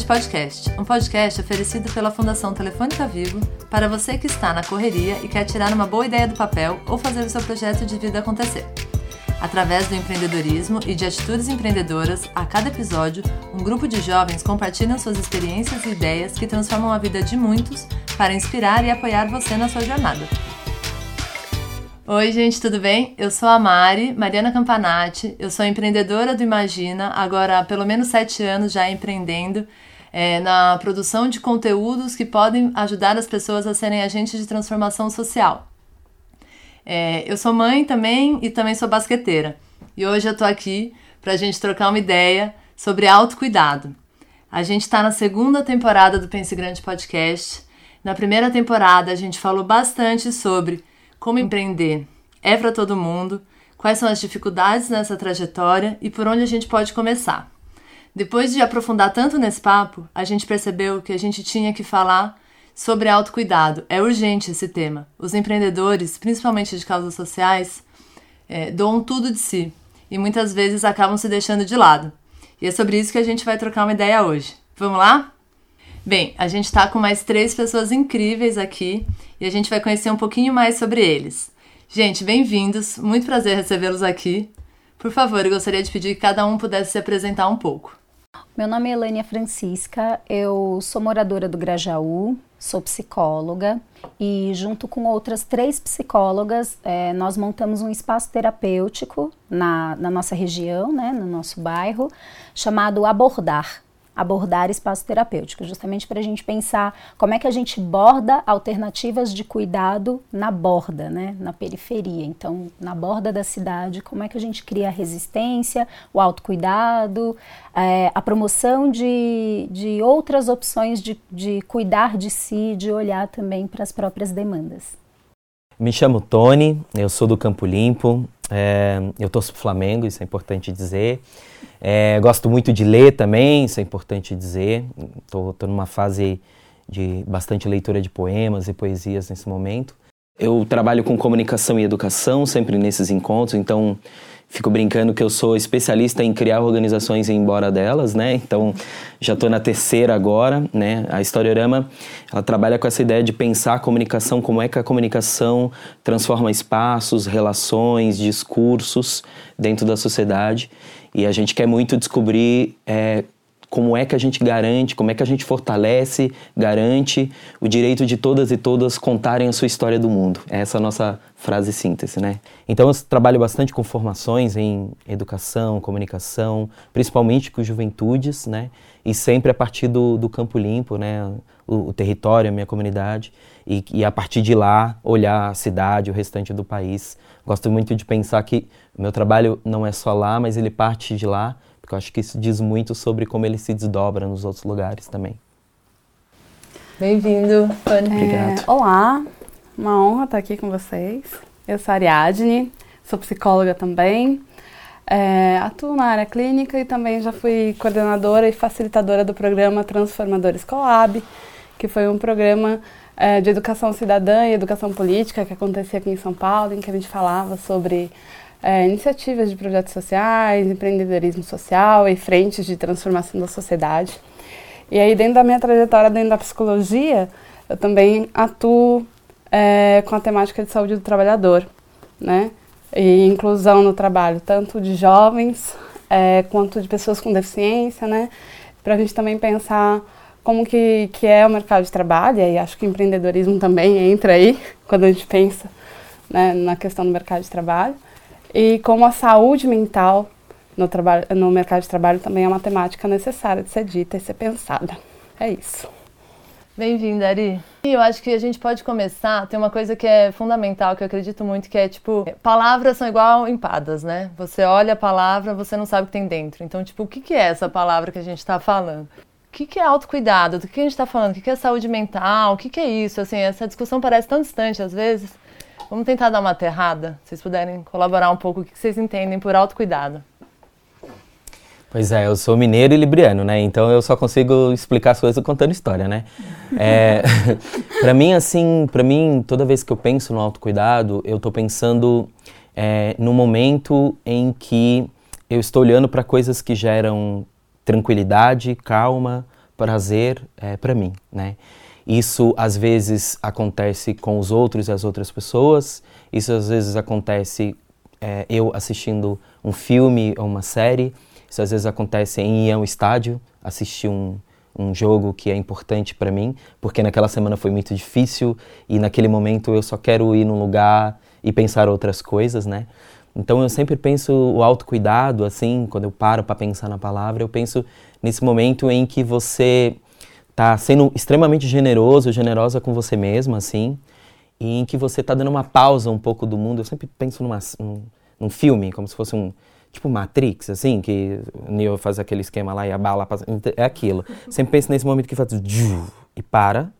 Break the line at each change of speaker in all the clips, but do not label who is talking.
Grande Podcast, um podcast oferecido pela Fundação Telefônica Vivo para você que está na correria e quer tirar uma boa ideia do papel ou fazer o seu projeto de vida acontecer. Através do empreendedorismo e de atitudes empreendedoras, a cada episódio, um grupo de jovens compartilham suas experiências e ideias que transformam a vida de muitos para inspirar e apoiar você na sua jornada. Oi, gente, tudo bem? Eu sou a Mari, Mariana Campanati, eu sou empreendedora do Imagina, agora há pelo menos sete anos já empreendendo é, na produção de conteúdos que podem ajudar as pessoas a serem agentes de transformação social. É, eu sou mãe também e também sou basqueteira. E hoje eu tô aqui para a gente trocar uma ideia sobre autocuidado. A gente está na segunda temporada do Pense Grande Podcast. Na primeira temporada a gente falou bastante sobre como empreender é para todo mundo, quais são as dificuldades nessa trajetória e por onde a gente pode começar. Depois de aprofundar tanto nesse papo, a gente percebeu que a gente tinha que falar sobre autocuidado. É urgente esse tema. Os empreendedores, principalmente de causas sociais, é, doam tudo de si e muitas vezes acabam se deixando de lado. E é sobre isso que a gente vai trocar uma ideia hoje. Vamos lá? Bem, a gente está com mais três pessoas incríveis aqui e a gente vai conhecer um pouquinho mais sobre eles. Gente, bem-vindos, muito prazer recebê-los aqui. Por favor, eu gostaria de pedir que cada um pudesse se apresentar um pouco.
Meu nome é Elânia Francisca, eu sou moradora do Grajaú, sou psicóloga e, junto com outras três psicólogas, é, nós montamos um espaço terapêutico na, na nossa região, né, no nosso bairro, chamado Abordar abordar espaço terapêutico, justamente para a gente pensar como é que a gente borda alternativas de cuidado na borda, né, na periferia. Então, na borda da cidade, como é que a gente cria a resistência, o autocuidado, é, a promoção de, de outras opções de, de cuidar de si, de olhar também para as próprias demandas.
Me chamo Tony, eu sou do Campo Limpo, é, eu torço pro Flamengo, isso é importante dizer. É, gosto muito de ler também, isso é importante dizer. Estou numa fase de bastante leitura de poemas e poesias nesse momento. Eu trabalho com comunicação e educação sempre nesses encontros, então fico brincando que eu sou especialista em criar organizações e ir embora delas, né? Então, já estou na terceira agora, né? A Historiorama, ela trabalha com essa ideia de pensar a comunicação, como é que a comunicação transforma espaços, relações, discursos dentro da sociedade. E a gente quer muito descobrir é, como é que a gente garante, como é que a gente fortalece, garante o direito de todas e todas contarem a sua história do mundo. Essa é a nossa frase síntese, né? Então eu trabalho bastante com formações em educação, comunicação, principalmente com juventudes, né? E sempre a partir do, do campo limpo, né? O, o território, a minha comunidade, e, e a partir de lá olhar a cidade, o restante do país. Gosto muito de pensar que meu trabalho não é só lá, mas ele parte de lá porque eu acho que isso diz muito sobre como ele se desdobra nos outros lugares também.
Bem-vindo, Fanny.
Obrigado. É, olá, uma honra estar aqui com vocês. Eu sou Ariadne, sou psicóloga também. É, atuo na área clínica e também já fui coordenadora e facilitadora do programa Transformadores Colab, que foi um programa é, de educação cidadã e educação política que acontecia aqui em São Paulo, em que a gente falava sobre é, iniciativas de projetos sociais, empreendedorismo social e frentes de transformação da sociedade. E aí, dentro da minha trajetória dentro da psicologia, eu também atuo é, com a temática de saúde do trabalhador, né? E inclusão no trabalho, tanto de jovens é, quanto de pessoas com deficiência, né? Para a gente também pensar como que, que é o mercado de trabalho, e acho que empreendedorismo também entra aí, quando a gente pensa né, na questão do mercado de trabalho e como a saúde mental no, trabalho, no mercado de trabalho também é uma temática necessária de ser dita e ser pensada. É isso.
Bem-vinda, Ari. E eu acho que a gente pode começar, tem uma coisa que é fundamental, que eu acredito muito, que é tipo, palavras são igual empadas, né? Você olha a palavra, você não sabe o que tem dentro. Então, tipo, o que, é essa palavra que a gente está falando? O que, que é autocuidado? Do que a gente está falando? O que, que é saúde mental? O que, que é isso? Assim, essa discussão parece tão distante às vezes. Vamos tentar dar uma aterrada? Se vocês puderem colaborar um pouco, o que vocês entendem por autocuidado?
Pois é, eu sou mineiro e libriano, né? Então eu só consigo explicar as coisas contando história, né? É, para mim, assim, para mim, toda vez que eu penso no autocuidado, eu tô pensando é, no momento em que eu estou olhando para coisas que geram tranquilidade, calma, prazer é, para mim, né? Isso às vezes acontece com os outros e as outras pessoas. Isso às vezes acontece é, eu assistindo um filme ou uma série. Isso às vezes acontece em ir a um estádio, assistir um, um jogo que é importante para mim, porque naquela semana foi muito difícil e naquele momento eu só quero ir num lugar e pensar outras coisas, né? Então eu sempre penso o autocuidado, assim, quando eu paro para pensar na palavra, eu penso nesse momento em que você está sendo extremamente generoso, generosa com você mesmo, assim, e em que você está dando uma pausa um pouco do mundo. Eu sempre penso numa, num, num filme, como se fosse um tipo Matrix, assim, que o Neo faz aquele esquema lá e a bala passa. É aquilo. Sempre penso nesse momento que faz e para.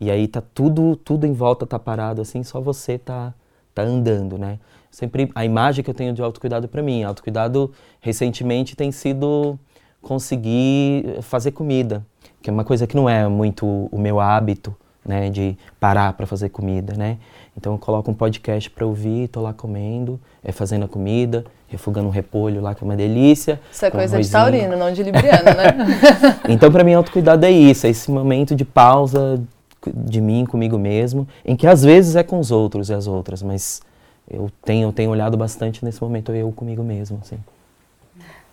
E aí tá tudo, tudo em volta tá parado, assim, só você tá, tá andando, né? Sempre a imagem que eu tenho de autocuidado para mim, autocuidado recentemente tem sido conseguir fazer comida, que é uma coisa que não é muito o meu hábito, né, de parar para fazer comida, né? Então eu coloco um podcast para ouvir, tô lá comendo, é fazendo a comida, refugando um repolho lá que é uma delícia.
Isso é coisa de taurino, não de libriano, né?
então para mim autocuidado é isso, é esse momento de pausa de mim comigo mesmo, em que às vezes é com os outros e as outras, mas eu tenho tenho olhado bastante nesse momento eu comigo mesmo, assim.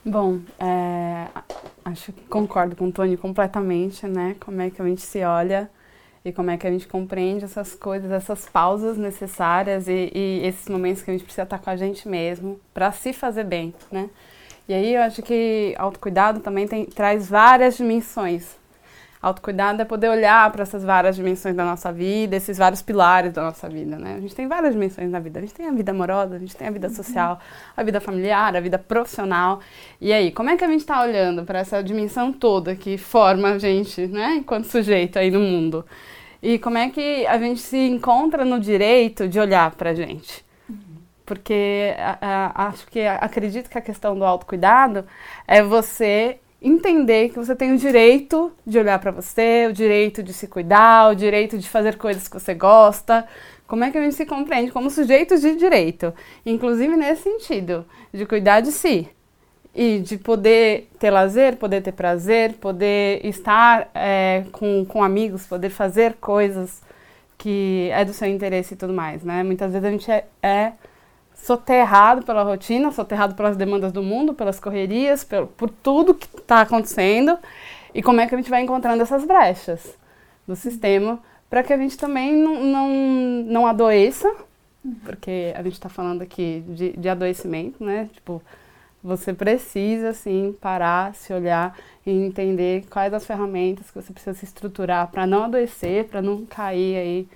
Bom, é, acho que concordo com o Tony completamente, né? Como é que a gente se olha e como é que a gente compreende essas coisas, essas pausas necessárias e, e esses momentos que a gente precisa estar com a gente mesmo para se fazer bem, né? E aí eu acho que autocuidado também tem, traz várias dimensões. Autocuidado é poder olhar para essas várias dimensões da nossa vida, esses vários pilares da nossa vida, né? A gente tem várias dimensões na vida. A gente tem a vida amorosa, a gente tem a vida social, a vida familiar, a vida profissional. E aí, como é que a gente está olhando para essa dimensão toda que forma a gente, né, enquanto sujeito aí no mundo? E como é que a gente se encontra no direito de olhar para a gente? Porque a, a, acho que acredito que a questão do autocuidado é você entender que você tem o direito de olhar para você, o direito de se cuidar, o direito de fazer coisas que você gosta. Como é que a gente se compreende como sujeitos de direito? Inclusive nesse sentido, de cuidar de si e de poder ter lazer, poder ter prazer, poder estar é, com, com amigos, poder fazer coisas que é do seu interesse e tudo mais, né? Muitas vezes a gente é, é soterrado pela rotina, soterrado pelas demandas do mundo, pelas correrias, por, por tudo que está acontecendo. E como é que a gente vai encontrando essas brechas no sistema para que a gente também não, não, não adoeça, porque a gente está falando aqui de, de adoecimento, né? Tipo, você precisa, sim, parar, se olhar e entender quais as ferramentas que você precisa se estruturar para não adoecer, para não cair aí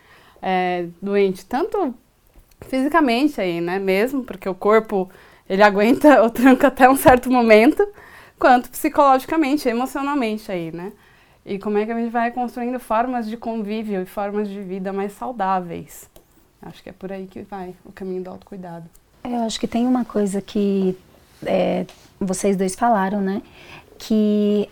é, doente, tanto fisicamente aí, né, mesmo, porque o corpo, ele aguenta o tranco até um certo momento, quanto psicologicamente, emocionalmente aí, né. E como é que a gente vai construindo formas de convívio e formas de vida mais saudáveis. Acho que é por aí que vai o caminho do autocuidado.
Eu acho que tem uma coisa que é, vocês dois falaram, né? Que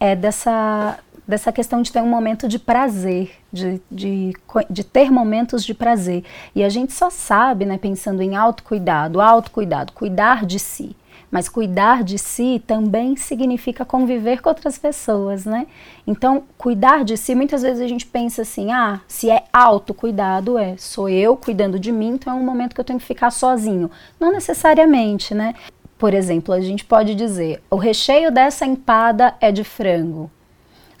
é dessa, dessa questão de ter um momento de prazer, de, de, de ter momentos de prazer. E a gente só sabe, né, pensando em autocuidado, autocuidado, cuidar de si. Mas cuidar de si também significa conviver com outras pessoas, né? Então, cuidar de si, muitas vezes a gente pensa assim: ah, se é autocuidado, é sou eu cuidando de mim, então é um momento que eu tenho que ficar sozinho. Não necessariamente, né? Por exemplo, a gente pode dizer: o recheio dessa empada é de frango.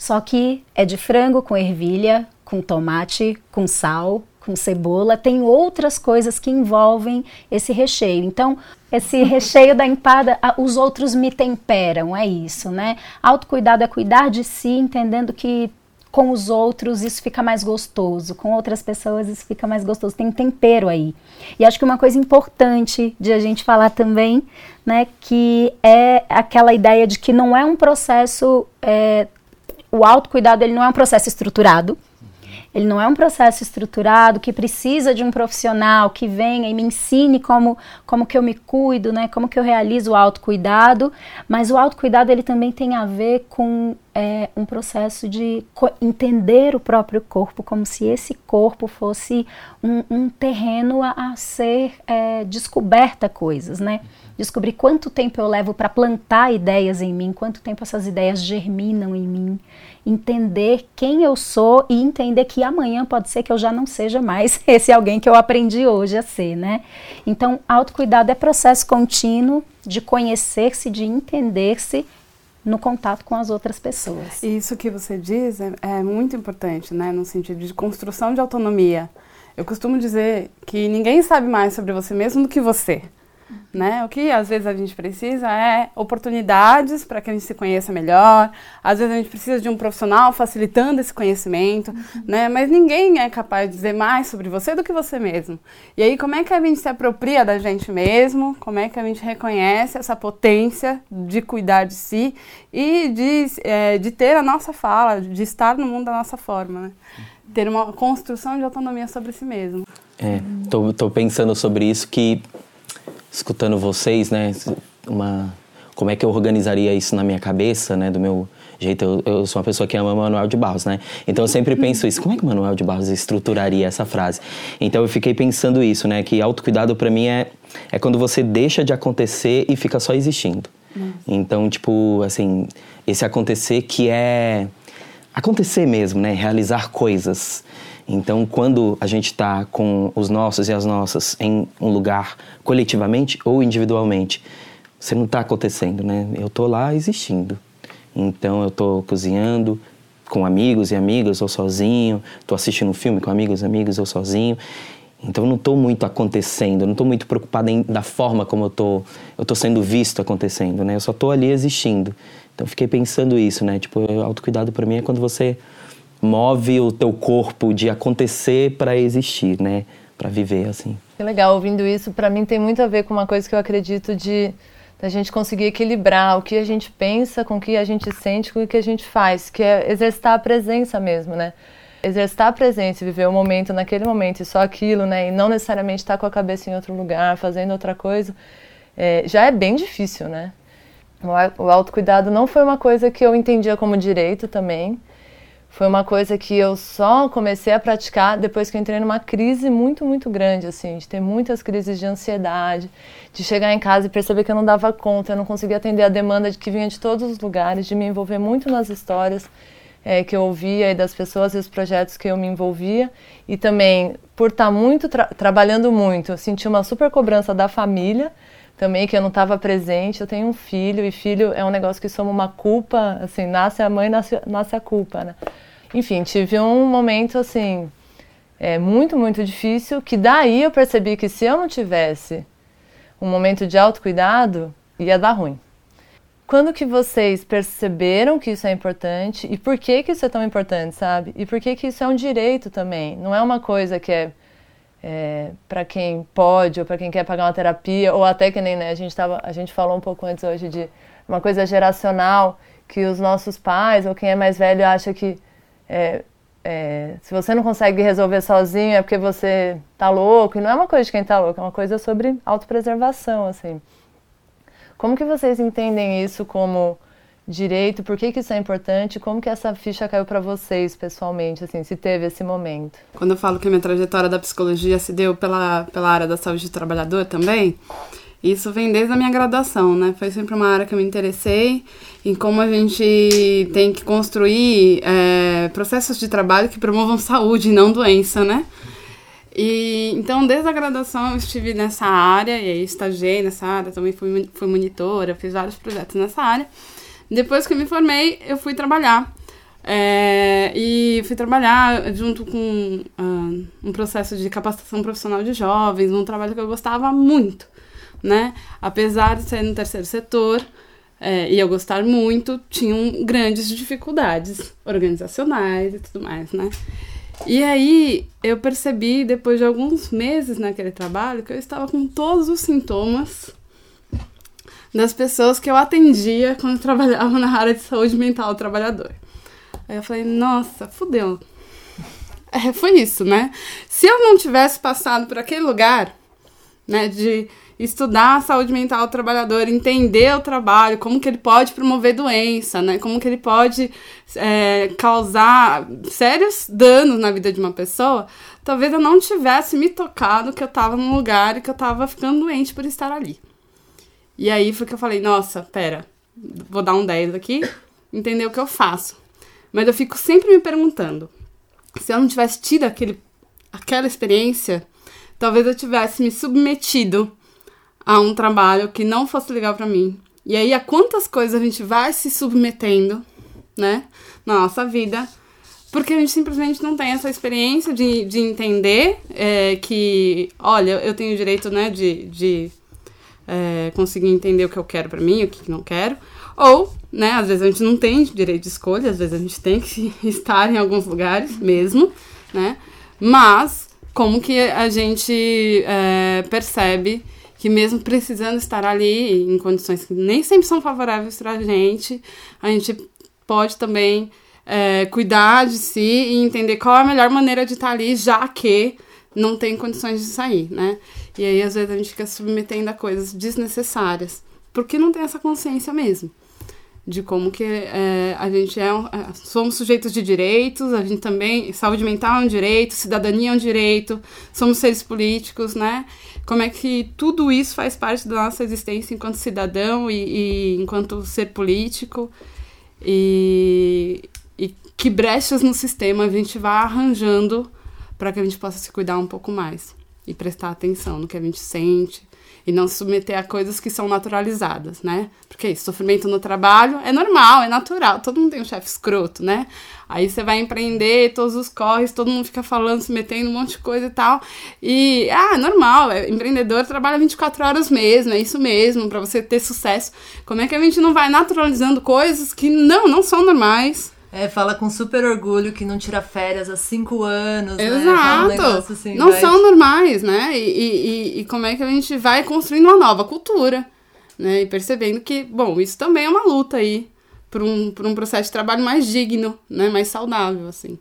Só que é de frango com ervilha, com tomate, com sal, com cebola, tem outras coisas que envolvem esse recheio. Então, esse recheio da empada, os outros me temperam, é isso, né? Autocuidado é cuidar de si, entendendo que com os outros isso fica mais gostoso, com outras pessoas isso fica mais gostoso, tem tempero aí. E acho que uma coisa importante de a gente falar também, né, que é aquela ideia de que não é um processo, é, o autocuidado ele não é um processo estruturado, ele não é um processo estruturado que precisa de um profissional que venha e me ensine como, como que eu me cuido, né? Como que eu realizo o autocuidado, mas o autocuidado ele também tem a ver com é um processo de entender o próprio corpo como se esse corpo fosse um, um terreno a, a ser é, descoberta coisas, né? Descobrir quanto tempo eu levo para plantar ideias em mim, quanto tempo essas ideias germinam em mim, entender quem eu sou e entender que amanhã pode ser que eu já não seja mais esse alguém que eu aprendi hoje a ser, né? Então, autocuidado é processo contínuo de conhecer-se, de entender-se no contato com as outras pessoas.
Isso que você diz é, é, muito importante, né, no sentido de construção de autonomia. Eu costumo dizer que ninguém sabe mais sobre você mesmo do que você. Né? O que às vezes a gente precisa é oportunidades para que a gente se conheça melhor. Às vezes a gente precisa de um profissional facilitando esse conhecimento, uhum. né? Mas ninguém é capaz de dizer mais sobre você do que você mesmo. E aí como é que a gente se apropria da gente mesmo? Como é que a gente reconhece essa potência de cuidar de si e de, é, de ter a nossa fala, de estar no mundo da nossa forma, né? Ter uma construção de autonomia sobre si mesmo.
É, tô, tô pensando sobre isso que escutando vocês, né, uma como é que eu organizaria isso na minha cabeça, né, do meu jeito. Eu, eu sou uma pessoa que ama Manuel de Barros, né? Então eu sempre penso isso. Como é que Manuel de Barros estruturaria essa frase? Então eu fiquei pensando isso, né, que autocuidado para mim é é quando você deixa de acontecer e fica só existindo. Então, tipo, assim, esse acontecer que é acontecer mesmo, né? Realizar coisas. Então, quando a gente está com os nossos e as nossas em um lugar coletivamente ou individualmente, você não está acontecendo, né? Eu estou lá existindo. Então, eu estou cozinhando com amigos e amigas ou sozinho, estou assistindo um filme com amigos e amigos ou sozinho. Então, eu não estou muito acontecendo, eu não estou muito preocupado em, da forma como eu estou eu tô sendo visto acontecendo, né? Eu só estou ali existindo. Então, fiquei pensando isso, né? Tipo, autocuidado para mim é quando você move o teu corpo de acontecer para existir, né? Para viver assim.
Que legal, ouvindo isso, para mim tem muito a ver com uma coisa que eu acredito de da gente conseguir equilibrar o que a gente pensa com o que a gente sente com o que a gente faz, que é exercitar a presença mesmo, né? Exercitar a presença, viver o momento naquele momento e só aquilo, né? E não necessariamente estar com a cabeça em outro lugar, fazendo outra coisa, é, já é bem difícil, né? O autocuidado não foi uma coisa que eu entendia como direito também foi uma coisa que eu só comecei a praticar depois que eu entrei numa crise muito, muito grande, assim, de ter muitas crises de ansiedade, de chegar em casa e perceber que eu não dava conta, eu não conseguia atender a demanda de que vinha de todos os lugares, de me envolver muito nas histórias é, que eu ouvia e das pessoas e os projetos que eu me envolvia, e também por estar muito tra trabalhando muito, eu senti uma super cobrança da família também que eu não estava presente. Eu tenho um filho e filho é um negócio que soma uma culpa, assim, nasce a mãe, nasce, nasce a culpa, né? Enfim, tive um momento assim, é, muito, muito difícil, que daí eu percebi que se eu não tivesse um momento de autocuidado, ia dar ruim. Quando que vocês perceberam que isso é importante e por que que isso é tão importante, sabe? E por que que isso é um direito também? Não é uma coisa que é, é para quem pode ou para quem quer pagar uma terapia ou até que nem né, a gente tava, a gente falou um pouco antes hoje de uma coisa geracional que os nossos pais ou quem é mais velho acha que é, é, se você não consegue resolver sozinho é porque você tá louco. E não é uma coisa de quem tá louco, é uma coisa sobre autopreservação, assim. Como que vocês entendem isso como direito? Por que, que isso é importante? Como que essa ficha caiu para vocês pessoalmente, assim, se teve esse momento?
Quando eu falo que a minha trajetória da psicologia se deu pela, pela área da saúde do trabalhador também, isso vem desde a minha graduação, né? Foi sempre uma área que eu me interessei em como a gente tem que construir é, processos de trabalho que promovam saúde e não doença, né? E, então, desde a graduação eu estive nessa área, e aí estagiei nessa área, também fui, fui monitora, fiz vários projetos nessa área. Depois que eu me formei, eu fui trabalhar. É, e fui trabalhar junto com uh, um processo de capacitação profissional de jovens, um trabalho que eu gostava muito né? Apesar de ser no terceiro setor é, e eu gostar muito, tinham grandes dificuldades organizacionais e tudo mais, né? E aí eu percebi, depois de alguns meses naquele trabalho, que eu estava com todos os sintomas das pessoas que eu atendia quando trabalhava na área de saúde mental do trabalhador. Aí eu falei, nossa, fudeu. É, foi isso, né? Se eu não tivesse passado por aquele lugar, né, de estudar a saúde mental do trabalhador, entender o trabalho, como que ele pode promover doença, né? Como que ele pode é, causar sérios danos na vida de uma pessoa, talvez eu não tivesse me tocado que eu estava num lugar e que eu estava ficando doente por estar ali. E aí foi que eu falei, nossa, pera, vou dar um 10 aqui, entender o que eu faço. Mas eu fico sempre me perguntando, se eu não tivesse tido aquele, aquela experiência, talvez eu tivesse me submetido a um trabalho que não fosse legal para mim. E aí, a quantas coisas a gente vai se submetendo, né, na nossa vida, porque a gente simplesmente não tem essa experiência de, de entender é, que, olha, eu tenho o direito, né, de, de é, conseguir entender o que eu quero para mim, o que não quero. Ou, né, às vezes a gente não tem direito de escolha, às vezes a gente tem que estar em alguns lugares mesmo, né? Mas, como que a gente é, percebe que mesmo precisando estar ali em condições que nem sempre são favoráveis para a gente, a gente pode também é, cuidar de si e entender qual é a melhor maneira de estar ali, já que não tem condições de sair, né? E aí, às vezes, a gente fica submetendo a coisas desnecessárias, porque não tem essa consciência mesmo de como que é, a gente é, é, somos sujeitos de direitos, a gente também saúde mental é um direito, cidadania é um direito, somos seres políticos, né? Como é que tudo isso faz parte da nossa existência enquanto cidadão e, e enquanto ser político e, e que brechas no sistema a gente vai arranjando para que a gente possa se cuidar um pouco mais e prestar atenção no que a gente sente, e não se submeter a coisas que são naturalizadas, né? Porque isso, sofrimento no trabalho é normal, é natural, todo mundo tem um chefe escroto, né? Aí você vai empreender, todos os corres, todo mundo fica falando, se metendo um monte de coisa e tal. E, ah, é normal, é, empreendedor trabalha 24 horas mesmo, é isso mesmo, para você ter sucesso. Como é que a gente não vai naturalizando coisas que não, não são normais?
É, fala com super orgulho que não tira férias há cinco anos.
Exato.
Né? Um assim,
não vai... são normais, né? E, e, e, como é que a gente vai construindo uma nova cultura, né? E percebendo que, bom, isso também é uma luta aí por um, por um processo de trabalho mais digno, né? Mais saudável, assim.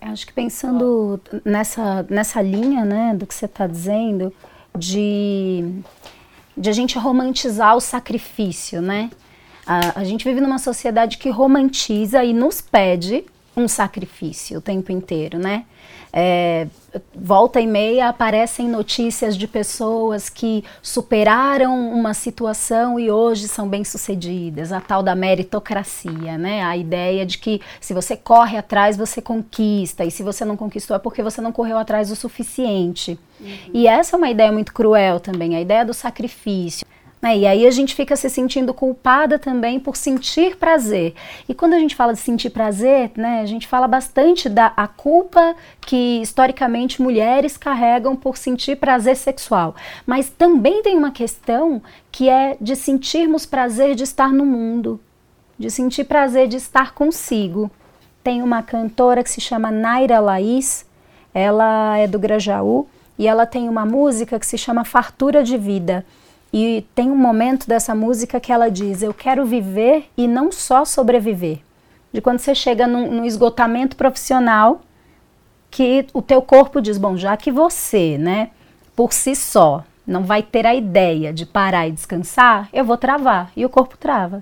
Acho que pensando nessa, nessa linha, né, do que você está dizendo, de, de a gente romantizar o sacrifício, né? A, a gente vive numa sociedade que romantiza e nos pede um sacrifício o tempo inteiro, né? É, volta e meia aparecem notícias de pessoas que superaram uma situação e hoje são bem-sucedidas, a tal da meritocracia, né? A ideia de que se você corre atrás, você conquista, e se você não conquistou é porque você não correu atrás o suficiente. Uhum. E essa é uma ideia muito cruel também, a ideia do sacrifício. Né? E aí a gente fica se sentindo culpada também por sentir prazer. E quando a gente fala de sentir prazer, né, a gente fala bastante da a culpa que historicamente mulheres carregam por sentir prazer sexual. Mas também tem uma questão que é de sentirmos prazer de estar no mundo, de sentir prazer de estar consigo. Tem uma cantora que se chama Naira Laís, ela é do Grajaú e ela tem uma música que se chama Fartura de Vida. E tem um momento dessa música que ela diz: Eu quero viver e não só sobreviver. De quando você chega num, num esgotamento profissional, que o teu corpo diz: Bom, já que você, né, por si só, não vai ter a ideia de parar e descansar, eu vou travar. E o corpo trava.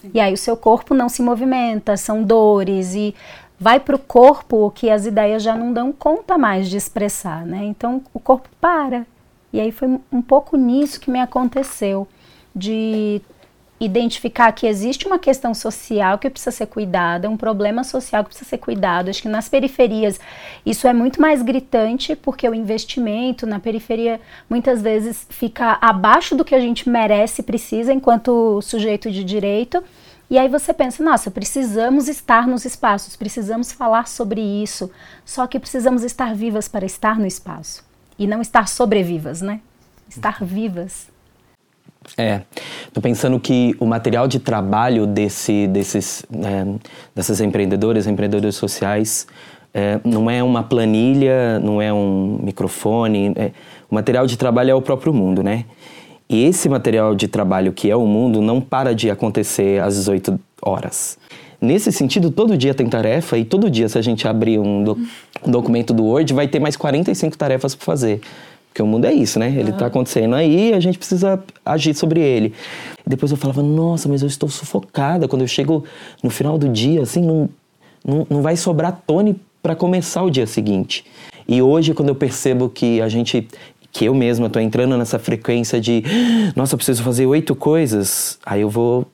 Sim. E aí o seu corpo não se movimenta, são dores e vai para o corpo o que as ideias já não dão conta mais de expressar, né? Então o corpo para. E aí foi um pouco nisso que me aconteceu, de identificar que existe uma questão social que precisa ser cuidada, um problema social que precisa ser cuidado. Acho que nas periferias isso é muito mais gritante, porque o investimento na periferia muitas vezes fica abaixo do que a gente merece e precisa enquanto sujeito de direito. E aí você pensa, nossa, precisamos estar nos espaços, precisamos falar sobre isso, só que precisamos estar vivas para estar no espaço e não estar sobrevivas, né? Estar vivas.
É, tô pensando que o material de trabalho desse, desses, é, dessas empreendedoras, empreendedores sociais, é, não é uma planilha, não é um microfone. É, o material de trabalho é o próprio mundo, né? E esse material de trabalho que é o mundo não para de acontecer às 18 horas. Nesse sentido, todo dia tem tarefa e todo dia, se a gente abrir um, do, um documento do Word, vai ter mais 45 tarefas para fazer. Porque o mundo é isso, né? Ele está acontecendo aí e a gente precisa agir sobre ele. Depois eu falava, nossa, mas eu estou sufocada. Quando eu chego no final do dia, assim, não, não, não vai sobrar Tony para começar o dia seguinte. E hoje, quando eu percebo que a gente, que eu mesma estou entrando nessa frequência de, nossa, eu preciso fazer oito coisas, aí eu vou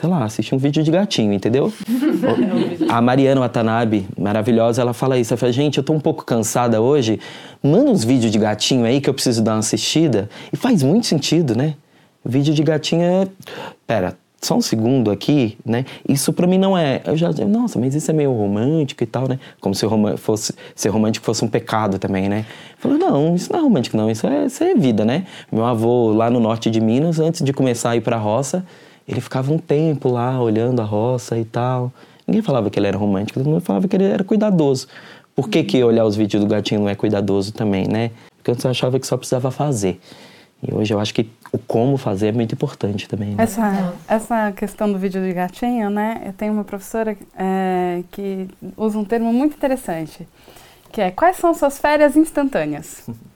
sei lá, assistir um vídeo de gatinho, entendeu? a Mariana Watanabe, maravilhosa, ela fala isso. Ela fala, gente, eu tô um pouco cansada hoje. Manda uns vídeos de gatinho aí que eu preciso dar uma assistida. E faz muito sentido, né? Vídeo de gatinho é. Pera, só um segundo aqui, né? Isso para mim não é. Eu já, nossa, mas isso é meio romântico e tal, né? Como se fosse, ser romântico fosse um pecado também, né? Falou, não, isso não é romântico, não. Isso é, isso é vida, né? Meu avô lá no norte de Minas, antes de começar a ir pra roça, ele ficava um tempo lá olhando a roça e tal. Ninguém falava que ele era romântico, todo mundo falava que ele era cuidadoso. Por que, que olhar os vídeos do gatinho não é cuidadoso também, né? Porque antes eu achava que só precisava fazer. E hoje eu acho que o como fazer é muito importante também. Né?
Essa, essa questão do vídeo de gatinho, né? Eu tenho uma professora é, que usa um termo muito interessante, que é quais são suas férias instantâneas?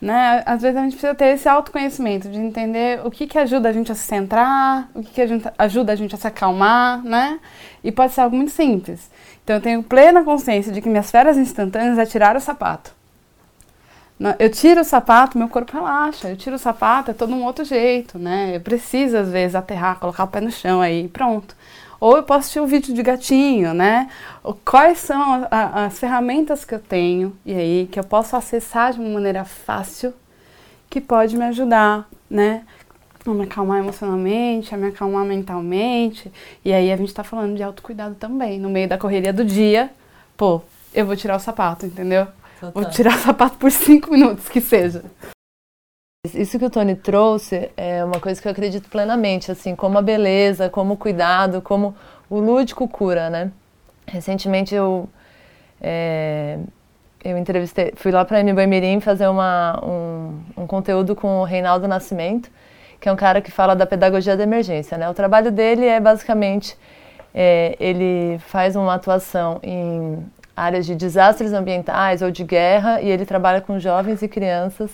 Né? Às vezes a gente precisa ter esse autoconhecimento, de entender o que, que ajuda a gente a se centrar, o que, que a gente, ajuda a gente a se acalmar, né? E pode ser algo muito simples. Então eu tenho plena consciência de que minhas férias instantâneas é tirar o sapato. Eu tiro o sapato, meu corpo relaxa. Eu tiro o sapato, é todo um outro jeito, né? Eu preciso, às vezes, aterrar, colocar o pé no chão aí, pronto. Ou eu posso assistir um vídeo de gatinho, né? Quais são a, as ferramentas que eu tenho e aí que eu posso acessar de uma maneira fácil que pode me ajudar, né? A me acalmar emocionalmente, a me acalmar mentalmente. E aí a gente tá falando de autocuidado também. No meio da correria do dia, pô, eu vou tirar o sapato, entendeu? Total. Vou tirar o sapato por cinco minutos, que seja.
Isso que o Tony trouxe é uma coisa que eu acredito plenamente, assim, como a beleza, como o cuidado, como o lúdico cura, né? Recentemente eu é, eu entrevistei, fui lá para a MBA Mirim fazer uma, um, um conteúdo com o Reinaldo Nascimento, que é um cara que fala da pedagogia da emergência, né? O trabalho dele é basicamente é, ele faz uma atuação em áreas de desastres ambientais ou de guerra e ele trabalha com jovens e crianças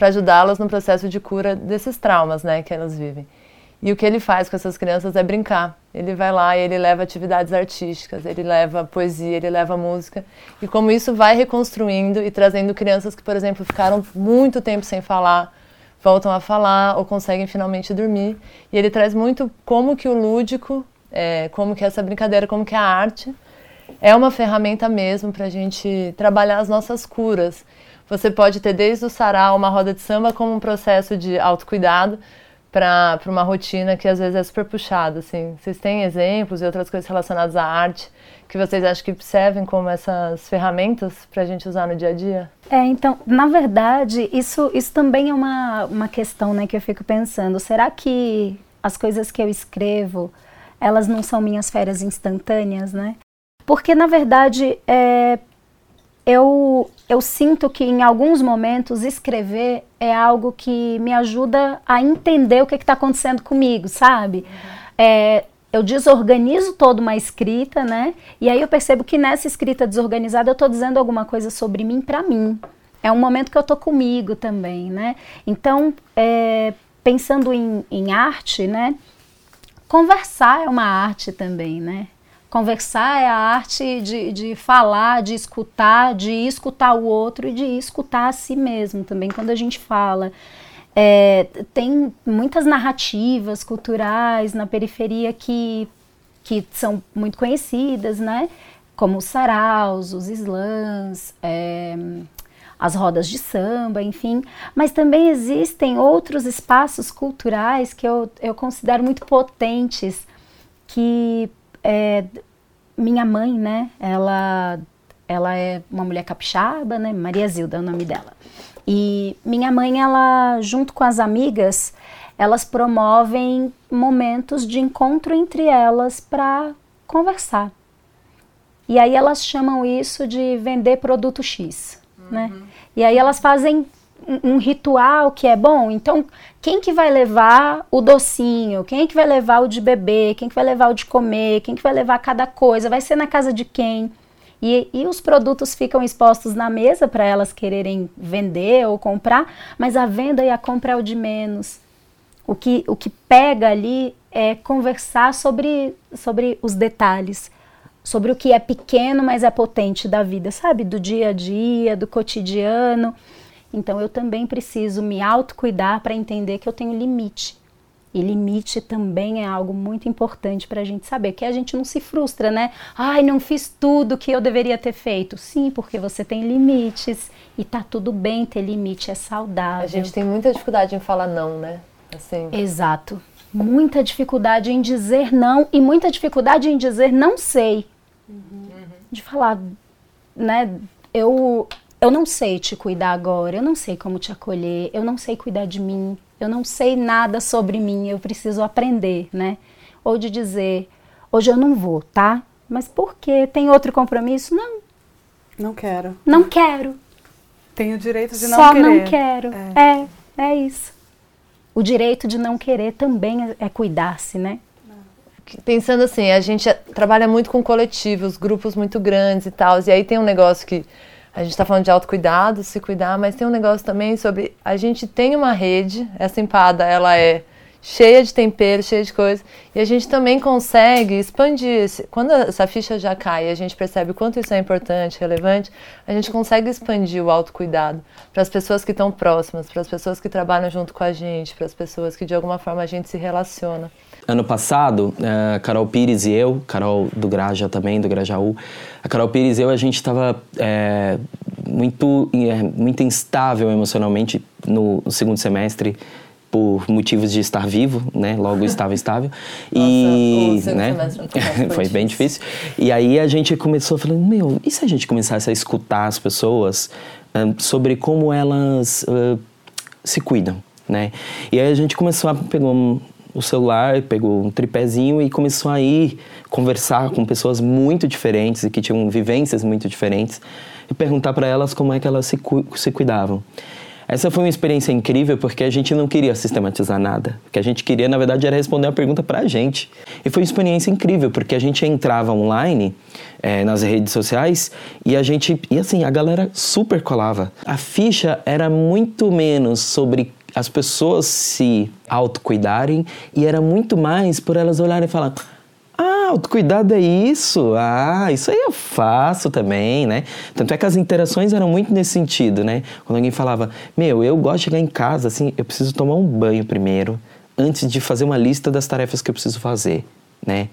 para ajudá-las no processo de cura desses traumas, né, que elas vivem. E o que ele faz com essas crianças é brincar. Ele vai lá e ele leva atividades artísticas, ele leva poesia, ele leva música. E como isso vai reconstruindo e trazendo crianças que, por exemplo, ficaram muito tempo sem falar, voltam a falar ou conseguem finalmente dormir. E ele traz muito como que o lúdico, é, como que essa brincadeira, como que a arte é uma ferramenta mesmo para a gente trabalhar as nossas curas. Você pode ter desde o sarau, uma roda de samba, como um processo de autocuidado para uma rotina que às vezes é super puxada. Assim. Vocês têm exemplos e outras coisas relacionadas à arte que vocês acham que servem como essas ferramentas para a gente usar no dia a dia?
É, então, na verdade, isso, isso também é uma, uma questão né, que eu fico pensando. Será que as coisas que eu escrevo, elas não são minhas férias instantâneas, né? Porque, na verdade, é, eu, eu sinto que em alguns momentos escrever é algo que me ajuda a entender o que está acontecendo comigo, sabe? Uhum. É, eu desorganizo toda uma escrita, né? E aí eu percebo que nessa escrita desorganizada eu estou dizendo alguma coisa sobre mim para mim. É um momento que eu estou comigo também, né? Então, é, pensando em, em arte, né? Conversar é uma arte também, né? Conversar é a arte de, de falar, de escutar, de escutar o outro e de escutar a si mesmo também quando a gente fala. É, tem muitas narrativas culturais na periferia que, que são muito conhecidas, né? Como os saraus, os slams, é, as rodas de samba, enfim. Mas também existem outros espaços culturais que eu, eu considero muito potentes, que é, minha mãe, né, ela, ela é uma mulher capixaba, né, Maria Zilda é o nome dela. E minha mãe, ela, junto com as amigas, elas promovem momentos de encontro entre elas para conversar. E aí elas chamam isso de vender produto X, né? uhum. né? E aí elas fazem um, ritual que é bom, então quem que vai levar o docinho, quem que vai levar o de beber, quem que vai levar o de comer, quem que vai levar cada coisa, vai ser na casa de quem. E, e os produtos ficam expostos na mesa para elas quererem vender ou comprar, mas a venda e a compra é o de menos. O que, o que pega ali é conversar sobre, sobre os detalhes, sobre o que é pequeno, mas é potente da vida, sabe? Do dia a dia, do cotidiano. Então eu também preciso me autocuidar para entender que eu tenho limite. E limite também é algo muito importante para a gente saber, que a gente não se frustra, né? Ai, não fiz tudo que eu deveria ter feito. Sim, porque você tem limites e tá tudo bem ter limite, é saudável.
A gente tem muita dificuldade em falar não, né?
Assim. Exato. Muita dificuldade em dizer não e muita dificuldade em dizer não sei. Uhum. De falar, né? Eu, eu não sei te cuidar agora, eu não sei como te acolher, eu não sei cuidar de mim, eu não sei nada sobre mim, eu preciso aprender, né? Ou de dizer, hoje eu não vou, tá? Mas por quê? Tem outro compromisso? Não.
Não quero.
Não quero.
Tenho o direito de não
Só
querer.
Só não quero. É. é, é isso. O direito de não querer também é cuidar-se, né?
Pensando assim, a gente trabalha muito com coletivos, grupos muito grandes e tal, e aí tem um negócio que a gente está falando de autocuidado, se cuidar, mas tem um negócio também sobre a gente tem uma rede, essa empada ela é cheia de tempero, cheia de coisa, e a gente também consegue expandir. Quando essa ficha já cai e a gente percebe o quanto isso é importante, relevante, a gente consegue expandir o autocuidado para as pessoas que estão próximas, para as pessoas que trabalham junto com a gente, para as pessoas que de alguma forma a gente se relaciona.
Ano passado, a Carol Pires e eu, Carol do Graja também, do Grajaú, a Carol Pires e eu, a gente estava é, muito, é, muito instável emocionalmente no segundo semestre por motivos de estar vivo, né? Logo estava estável. e,
né?
foi bem difícil. E aí a gente começou falando, meu, e se a gente começasse a escutar as pessoas um, sobre como elas uh, se cuidam, né? E aí a gente começou a pegar um, o celular, pegou um tripézinho e começou a ir conversar com pessoas muito diferentes e que tinham vivências muito diferentes e perguntar para elas como é que elas se, cu se cuidavam. Essa foi uma experiência incrível porque a gente não queria sistematizar nada. O que a gente queria, na verdade, era responder a pergunta para a gente. E foi uma experiência incrível porque a gente entrava online é, nas redes sociais e a gente. E assim, a galera super colava. A ficha era muito menos sobre as pessoas se autocuidarem e era muito mais por elas olharem e falar ah, autocuidado é isso. Ah, isso aí eu faço também, né? Tanto é que as interações eram muito nesse sentido, né? Quando alguém falava, meu, eu gosto de chegar em casa, assim, eu preciso tomar um banho primeiro, antes de fazer uma lista das tarefas que eu preciso fazer, né?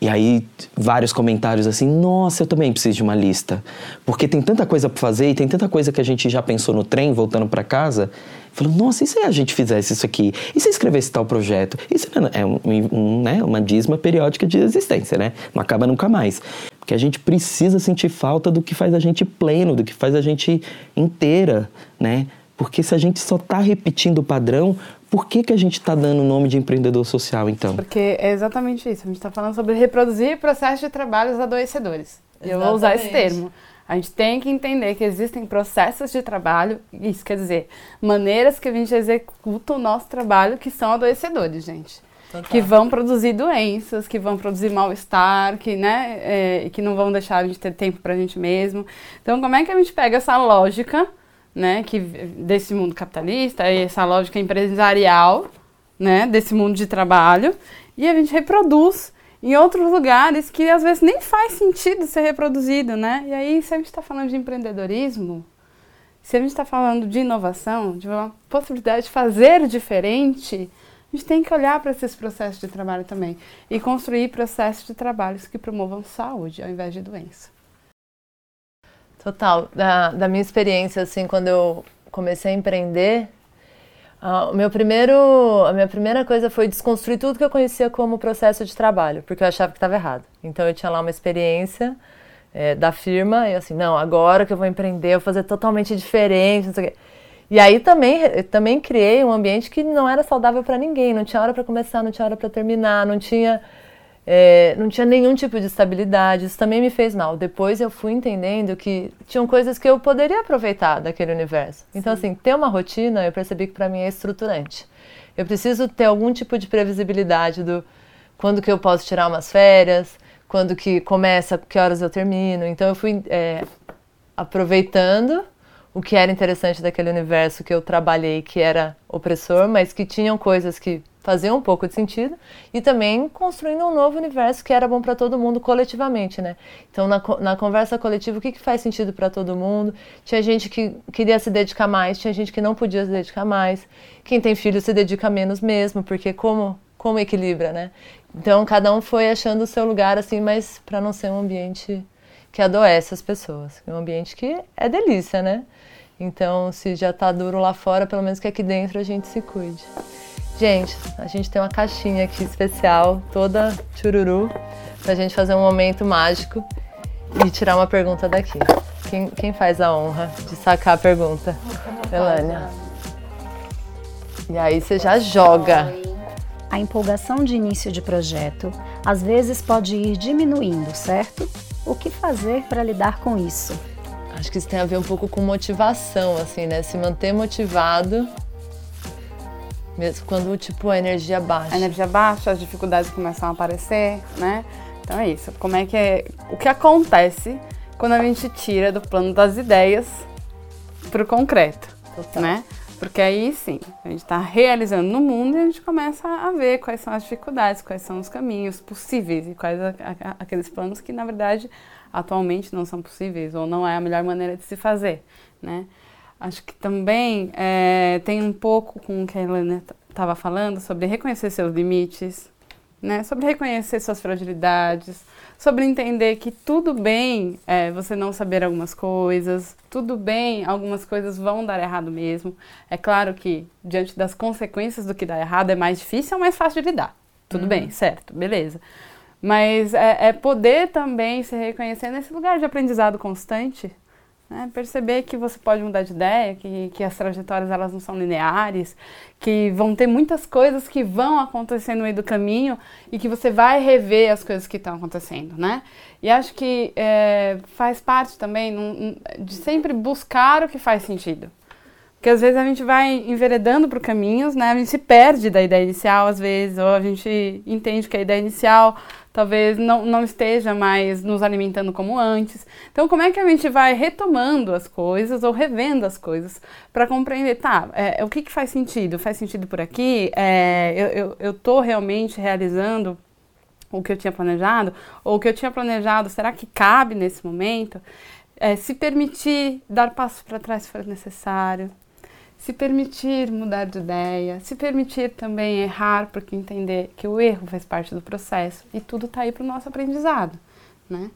E aí, vários comentários assim: nossa, eu também preciso de uma lista. Porque tem tanta coisa para fazer e tem tanta coisa que a gente já pensou no trem voltando para casa. Falou, nossa, e se a gente fizesse isso aqui? E se escrevesse tal projeto? Isso é um, um, né, uma dízima periódica de existência, né? Não acaba nunca mais. Porque a gente precisa sentir falta do que faz a gente pleno, do que faz a gente inteira, né? Porque se a gente só está repetindo o padrão, por que, que a gente está dando o nome de empreendedor social, então?
Porque é exatamente isso. A gente está falando sobre reproduzir processos de trabalhos adoecedores. E eu vou usar esse termo. A gente tem que entender que existem processos de trabalho, isso quer dizer, maneiras que a gente executa o nosso trabalho que são adoecedores, gente. Total. Que vão produzir doenças, que vão produzir mal-estar, que, né, é, que não vão deixar a gente ter tempo para a gente mesmo. Então, como é que a gente pega essa lógica né, que desse mundo capitalista, essa lógica empresarial, né, desse mundo de trabalho, e a gente reproduz em outros lugares que às vezes nem faz sentido ser reproduzido, né? E aí, se a gente está falando de empreendedorismo, se a gente está falando de inovação, de uma possibilidade de fazer diferente, a gente tem que olhar para esses processos de trabalho também e construir processos de trabalhos que promovam saúde ao invés de doença.
Total. Da, da minha experiência, assim, quando eu comecei a empreender, uh, o meu primeiro, a minha primeira coisa foi desconstruir tudo que eu conhecia como processo de trabalho, porque eu achava que estava errado. Então eu tinha lá uma experiência é, da firma e assim, não, agora que eu vou empreender, eu vou fazer totalmente diferente, não sei o quê. E aí também, também criei um ambiente que não era saudável para ninguém, não tinha hora para começar, não tinha hora para terminar, não tinha é, não tinha nenhum tipo de estabilidade, isso também me fez mal. Depois eu fui entendendo que tinham coisas que eu poderia aproveitar daquele universo. Então, Sim. assim, ter uma rotina, eu percebi que para mim é estruturante. Eu preciso ter algum tipo de previsibilidade do quando que eu posso tirar umas férias, quando que começa, que horas eu termino. Então eu fui é, aproveitando o que era interessante daquele universo que eu trabalhei, que era opressor, mas que tinham coisas que faziam um pouco de sentido, e também construindo um novo universo que era bom para todo mundo coletivamente, né? Então, na, na conversa coletiva, o que, que faz sentido para todo mundo? Tinha gente que queria se dedicar mais, tinha gente que não podia se dedicar mais. Quem tem filho se dedica menos mesmo, porque como, como equilibra, né? Então, cada um foi achando o seu lugar, assim, mas para não ser um ambiente que adoece as pessoas. Um ambiente que é delícia, né? Então, se já tá duro lá fora, pelo menos que aqui dentro a gente se cuide. Gente, a gente tem uma caixinha aqui especial, toda chururu, pra gente fazer um momento mágico e tirar uma pergunta daqui. Quem, quem faz a honra de sacar a pergunta? Elânia. E aí você já joga.
A empolgação de início de projeto às vezes pode ir diminuindo, certo? O que fazer para lidar com isso?
Acho que isso tem a ver um pouco com motivação, assim, né? Se manter motivado, mesmo quando, tipo, a energia baixa.
A energia baixa, as dificuldades começam a aparecer, né? Então é isso. Como é que é... O que acontece quando a gente tira do plano das ideias para o concreto, Total. né? Porque aí sim, a gente está realizando no mundo e a gente começa a ver quais são as dificuldades, quais são os caminhos possíveis e quais a, a, aqueles planos que, na verdade, atualmente não são possíveis ou não é a melhor maneira de se fazer, né? Acho que também é, tem um pouco com o que a Helena estava falando sobre reconhecer seus limites, né? Sobre reconhecer suas fragilidades, sobre entender que tudo bem é, você não saber algumas coisas, tudo bem, algumas coisas vão dar errado mesmo. É claro que diante das consequências do que dá errado é mais difícil, é mais fácil de lidar. Tudo uhum. bem, certo, beleza. Mas é, é, poder também se reconhecer nesse lugar de aprendizado constante, né? perceber que você pode mudar de ideia, que, que as trajetórias elas não são lineares, que vão ter muitas coisas que vão acontecer no meio do caminho e que você vai rever as coisas que estão acontecendo, né? E acho que é, faz parte também num, de sempre buscar o que faz sentido. Porque às vezes a gente vai enveredando por caminhos, né? A gente se perde da ideia inicial, às vezes, ou a gente entende que a ideia inicial talvez não, não esteja mais nos alimentando como antes. Então, como é que a gente vai retomando as coisas ou revendo as coisas para compreender, tá, é, o que, que faz sentido? Faz sentido por aqui? É, eu estou realmente realizando o que eu tinha planejado? Ou o que eu tinha planejado, será que cabe nesse momento? É, se permitir dar passos para trás se for necessário, se permitir mudar de ideia, se permitir também errar, porque entender que o erro faz parte do processo e tudo está aí para o nosso aprendizado, né?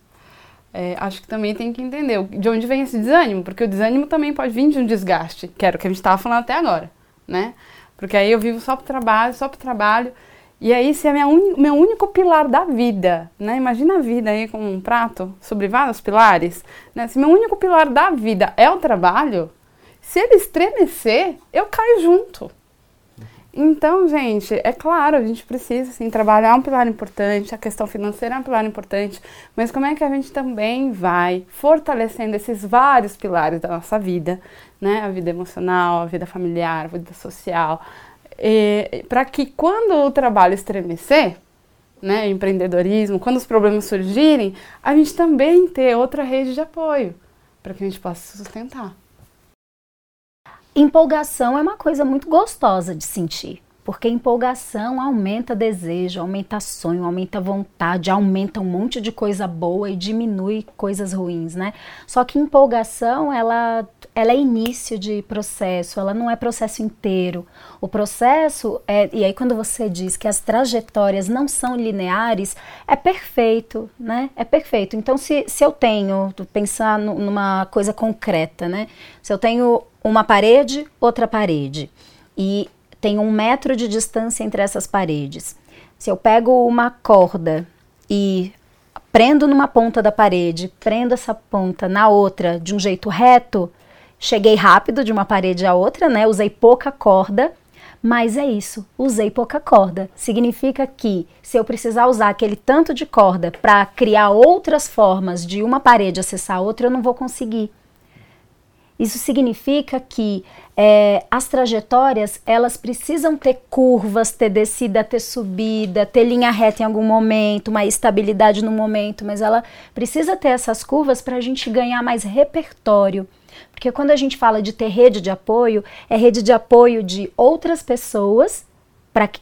É, acho que também tem que entender de onde vem esse desânimo, porque o desânimo também pode vir de um desgaste, que era o que a gente estava falando até agora, né? Porque aí eu vivo só para trabalho, só para trabalho, e aí se é minha un... meu único pilar da vida, né? Imagina a vida aí com um prato sobre vários pilares, né? Se meu único pilar da vida é o trabalho, se ele estremecer, eu caio junto. Então, gente, é claro, a gente precisa assim, trabalhar um pilar importante, a questão financeira é um pilar importante, mas como é que a gente também vai fortalecendo esses vários pilares da nossa vida, né? A vida emocional, a vida familiar, a vida social, para que quando o trabalho estremecer, né, empreendedorismo, quando os problemas surgirem, a gente também ter outra rede de apoio para que a gente possa sustentar.
Empolgação é uma coisa muito gostosa de sentir, porque empolgação aumenta desejo, aumenta sonho, aumenta vontade, aumenta um monte de coisa boa e diminui coisas ruins, né? Só que empolgação, ela, ela é início de processo, ela não é processo inteiro. O processo, é, e aí quando você diz que as trajetórias não são lineares, é perfeito, né? É perfeito. Então, se, se eu tenho, pensar numa coisa concreta, né? Se eu tenho uma parede, outra parede. E tem um metro de distância entre essas paredes. Se eu pego uma corda e prendo numa ponta da parede, prendo essa ponta na outra de um jeito reto, cheguei rápido de uma parede à outra, né? Usei pouca corda, mas é isso, usei pouca corda. Significa que se eu precisar usar aquele tanto de corda para criar outras formas de uma parede acessar a outra, eu não vou conseguir. Isso significa que é, as trajetórias elas precisam ter curvas, ter descida, ter subida, ter linha reta em algum momento, uma estabilidade no momento, mas ela precisa ter essas curvas para a gente ganhar mais repertório. Porque quando a gente fala de ter rede de apoio, é rede de apoio de outras pessoas para que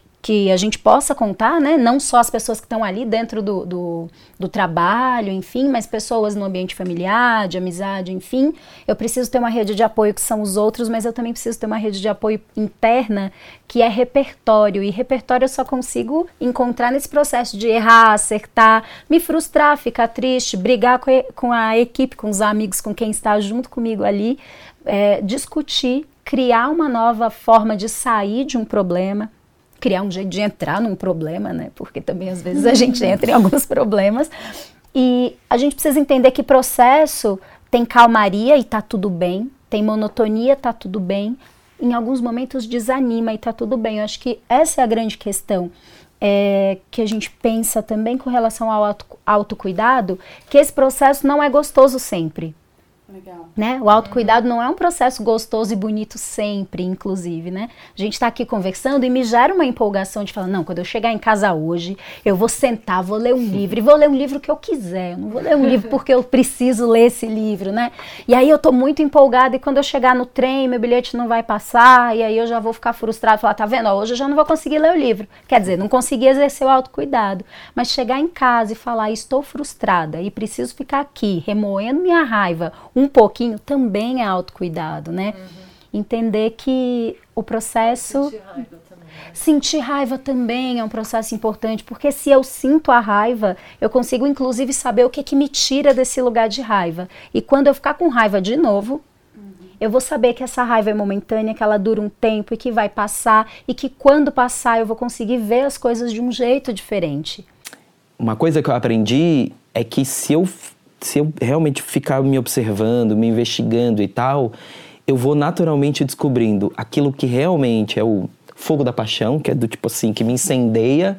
a gente possa contar, né? Não só as pessoas que estão ali dentro do, do, do, trabalho, enfim, mas pessoas no ambiente familiar, de amizade, enfim. Eu preciso ter uma rede de apoio que são os outros, mas eu também preciso ter uma rede de apoio interna que é repertório. E repertório eu só consigo encontrar nesse processo de errar, acertar, me frustrar, ficar triste, brigar com, com a equipe, com os amigos, com quem está junto comigo ali, é, discutir, criar uma nova forma de sair de um problema criar um jeito de entrar num problema, né? Porque também às vezes a gente entra em alguns problemas. E a gente precisa entender que processo tem calmaria e tá tudo bem, tem monotonia, tá tudo bem. Em alguns momentos desanima e tá tudo bem. Eu acho que essa é a grande questão. É, que a gente pensa também com relação ao auto, autocuidado, que esse processo não é gostoso sempre. Legal. Né? O autocuidado não é um processo gostoso e bonito sempre, inclusive, né? A gente está aqui conversando e me gera uma empolgação de falar, não, quando eu chegar em casa hoje, eu vou sentar, vou ler um livro, e vou ler um livro que eu quiser, eu não vou ler um livro porque eu preciso ler esse livro, né? E aí eu tô muito empolgada e quando eu chegar no trem, meu bilhete não vai passar, e aí eu já vou ficar frustrada, falar, tá vendo? Hoje eu já não vou conseguir ler o livro. Quer dizer, não consegui exercer o autocuidado. Mas chegar em casa e falar, estou frustrada e preciso ficar aqui, remoendo minha raiva, um pouquinho também é autocuidado, né? Uhum. Entender que o processo. Sentir raiva, também. sentir raiva também é um processo importante, porque se eu sinto a raiva, eu consigo inclusive saber o que, que me tira desse lugar de raiva. E quando eu ficar com raiva de novo, uhum. eu vou saber que essa raiva é momentânea, que ela dura um tempo e que vai passar, e que quando passar eu vou conseguir ver as coisas de um jeito diferente.
Uma coisa que eu aprendi é que se eu se eu realmente ficar me observando, me investigando e tal, eu vou naturalmente descobrindo aquilo que realmente é o fogo da paixão, que é do tipo assim, que me incendeia,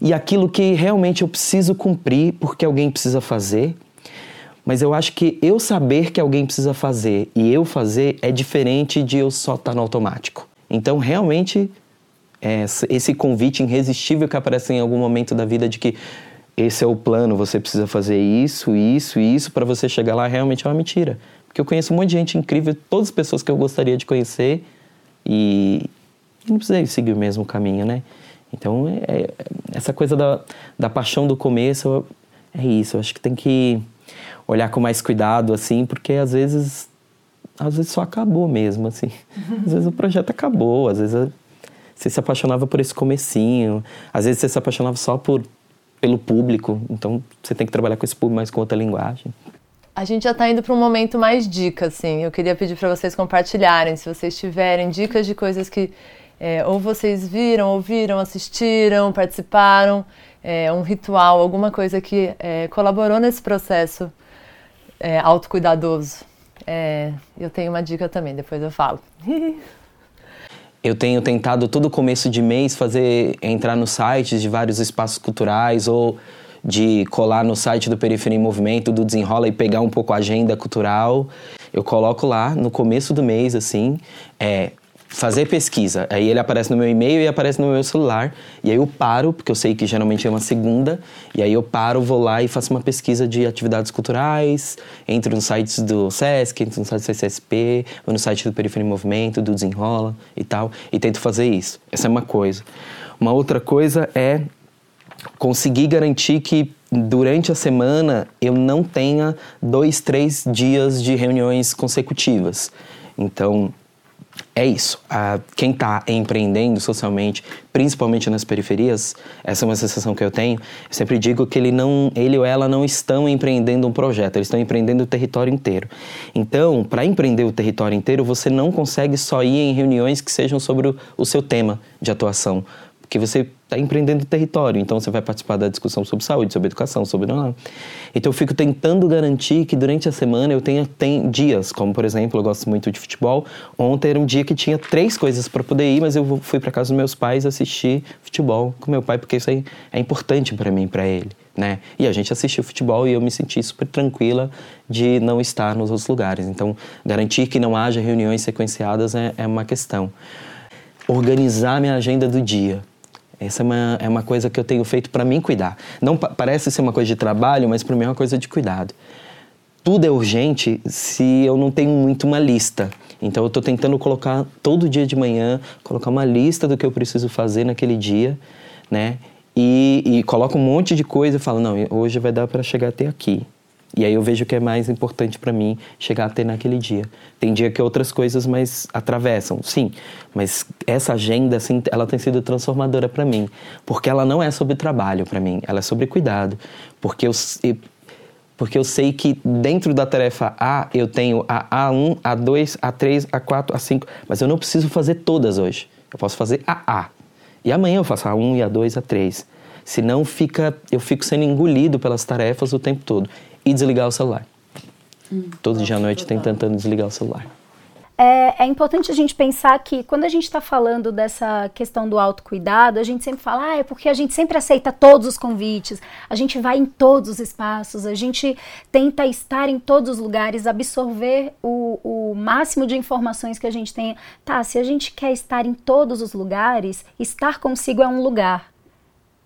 e aquilo que realmente eu preciso cumprir porque alguém precisa fazer. Mas eu acho que eu saber que alguém precisa fazer e eu fazer é diferente de eu só estar tá no automático. Então, realmente, é, esse convite irresistível que aparece em algum momento da vida de que esse é o plano, você precisa fazer isso, isso e isso para você chegar lá realmente é uma mentira. Porque eu conheço um monte de gente incrível, todas as pessoas que eu gostaria de conhecer e não precisei seguir o mesmo caminho, né? Então, é, é, essa coisa da, da paixão do começo é isso. Eu acho que tem que olhar com mais cuidado, assim, porque às vezes, às vezes só acabou mesmo, assim. Às vezes o projeto acabou, às vezes você se apaixonava por esse comecinho, às vezes você se apaixonava só por pelo público. Então você tem que trabalhar com esse público mais com outra linguagem.
A gente já está indo para um momento mais dica, assim. Eu queria pedir para vocês compartilharem, se vocês tiverem dicas de coisas que é, ou vocês viram, ouviram, assistiram, participaram, é, um ritual, alguma coisa que é, colaborou nesse processo é, autocuidadoso. É, eu tenho uma dica também, depois eu falo.
Eu tenho tentado todo começo de mês fazer entrar nos sites de vários espaços culturais ou de colar no site do Periferia em Movimento, do Desenrola e pegar um pouco a agenda cultural. Eu coloco lá no começo do mês, assim, é, fazer pesquisa. Aí ele aparece no meu e-mail e aparece no meu celular. E aí eu paro, porque eu sei que geralmente é uma segunda. E aí eu paro, vou lá e faço uma pesquisa de atividades culturais. Entro nos sites do SESC, entro no site do CCSP, ou no site do Periferia em Movimento, do Desenrola e tal. E tento fazer isso. Essa é uma coisa. Uma outra coisa é conseguir garantir que durante a semana eu não tenha dois, três dias de reuniões consecutivas. Então, é isso. Ah, quem está empreendendo socialmente, principalmente nas periferias, essa é uma sensação que eu tenho. Eu sempre digo que ele não, ele ou ela não estão empreendendo um projeto, eles estão empreendendo o território inteiro. Então, para empreender o território inteiro, você não consegue só ir em reuniões que sejam sobre o, o seu tema de atuação porque você está empreendendo território, então você vai participar da discussão sobre saúde, sobre educação, sobre Então eu fico tentando garantir que durante a semana eu tenha tem dias, como por exemplo, eu gosto muito de futebol. Ontem era um dia que tinha três coisas para poder ir, mas eu fui para casa dos meus pais assistir futebol com meu pai, porque isso aí é importante para mim, para ele, né? E a gente assistiu futebol e eu me senti super tranquila de não estar nos outros lugares. Então, garantir que não haja reuniões sequenciadas é, é uma questão. Organizar minha agenda do dia. Essa é uma, é uma coisa que eu tenho feito para mim cuidar. Não parece ser uma coisa de trabalho, mas para mim é uma coisa de cuidado. Tudo é urgente se eu não tenho muito uma lista. Então eu estou tentando colocar todo dia de manhã, colocar uma lista do que eu preciso fazer naquele dia, né? E, e coloco um monte de coisa e falo, não, hoje vai dar para chegar até aqui. E aí eu vejo que é mais importante para mim chegar até naquele dia. Tem dia que outras coisas mais atravessam, sim, mas essa agenda assim, ela tem sido transformadora para mim, porque ela não é sobre trabalho para mim, ela é sobre cuidado, porque eu porque eu sei que dentro da tarefa A eu tenho a A1, A2, A3, A4, A5, mas eu não preciso fazer todas hoje. Eu posso fazer a A. E amanhã eu faço A1 e A2, A3. Senão fica, eu fico sendo engolido pelas tarefas o tempo todo. E desligar o celular. Hum, Todo dia à noite tem tentando desligar o celular.
É, é, importante a gente pensar que quando a gente está falando dessa questão do autocuidado, a gente sempre fala, ah, é porque a gente sempre aceita todos os convites, a gente vai em todos os espaços, a gente tenta estar em todos os lugares, absorver o, o máximo de informações que a gente tem. Tá, se a gente quer estar em todos os lugares, estar consigo é um lugar.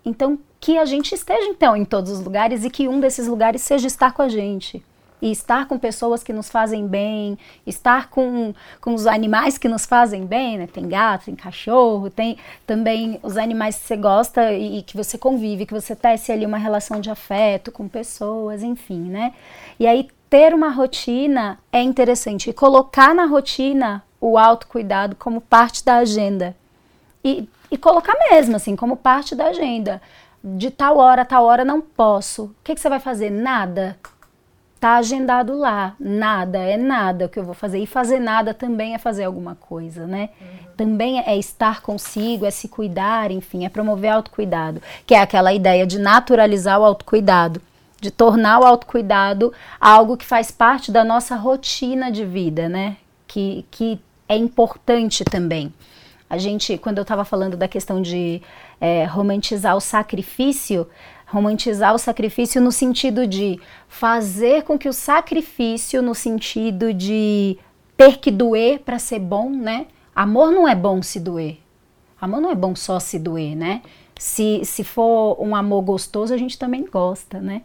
Então, que a gente esteja então em todos os lugares e que um desses lugares seja estar com a gente e estar com pessoas que nos fazem bem, estar com, com os animais que nos fazem bem, né? Tem gato, tem cachorro, tem também os animais que você gosta e, e que você convive, que você tece ali uma relação de afeto com pessoas, enfim, né? E aí ter uma rotina é interessante e colocar na rotina o autocuidado como parte da agenda. E, e colocar mesmo, assim, como parte da agenda. De tal hora, tal hora não posso. O que, que você vai fazer? Nada tá agendado lá. Nada é nada o que eu vou fazer. E fazer nada também é fazer alguma coisa, né? Uhum. Também é estar consigo, é se cuidar, enfim, é promover autocuidado, que é aquela ideia de naturalizar o autocuidado, de tornar o autocuidado algo que faz parte da nossa rotina de vida, né? Que, que é importante também. A gente, quando eu estava falando da questão de é, romantizar o sacrifício, romantizar o sacrifício no sentido de fazer com que o sacrifício, no sentido de ter que doer para ser bom, né? Amor não é bom se doer. Amor não é bom só se doer, né? Se, se for um amor gostoso, a gente também gosta, né?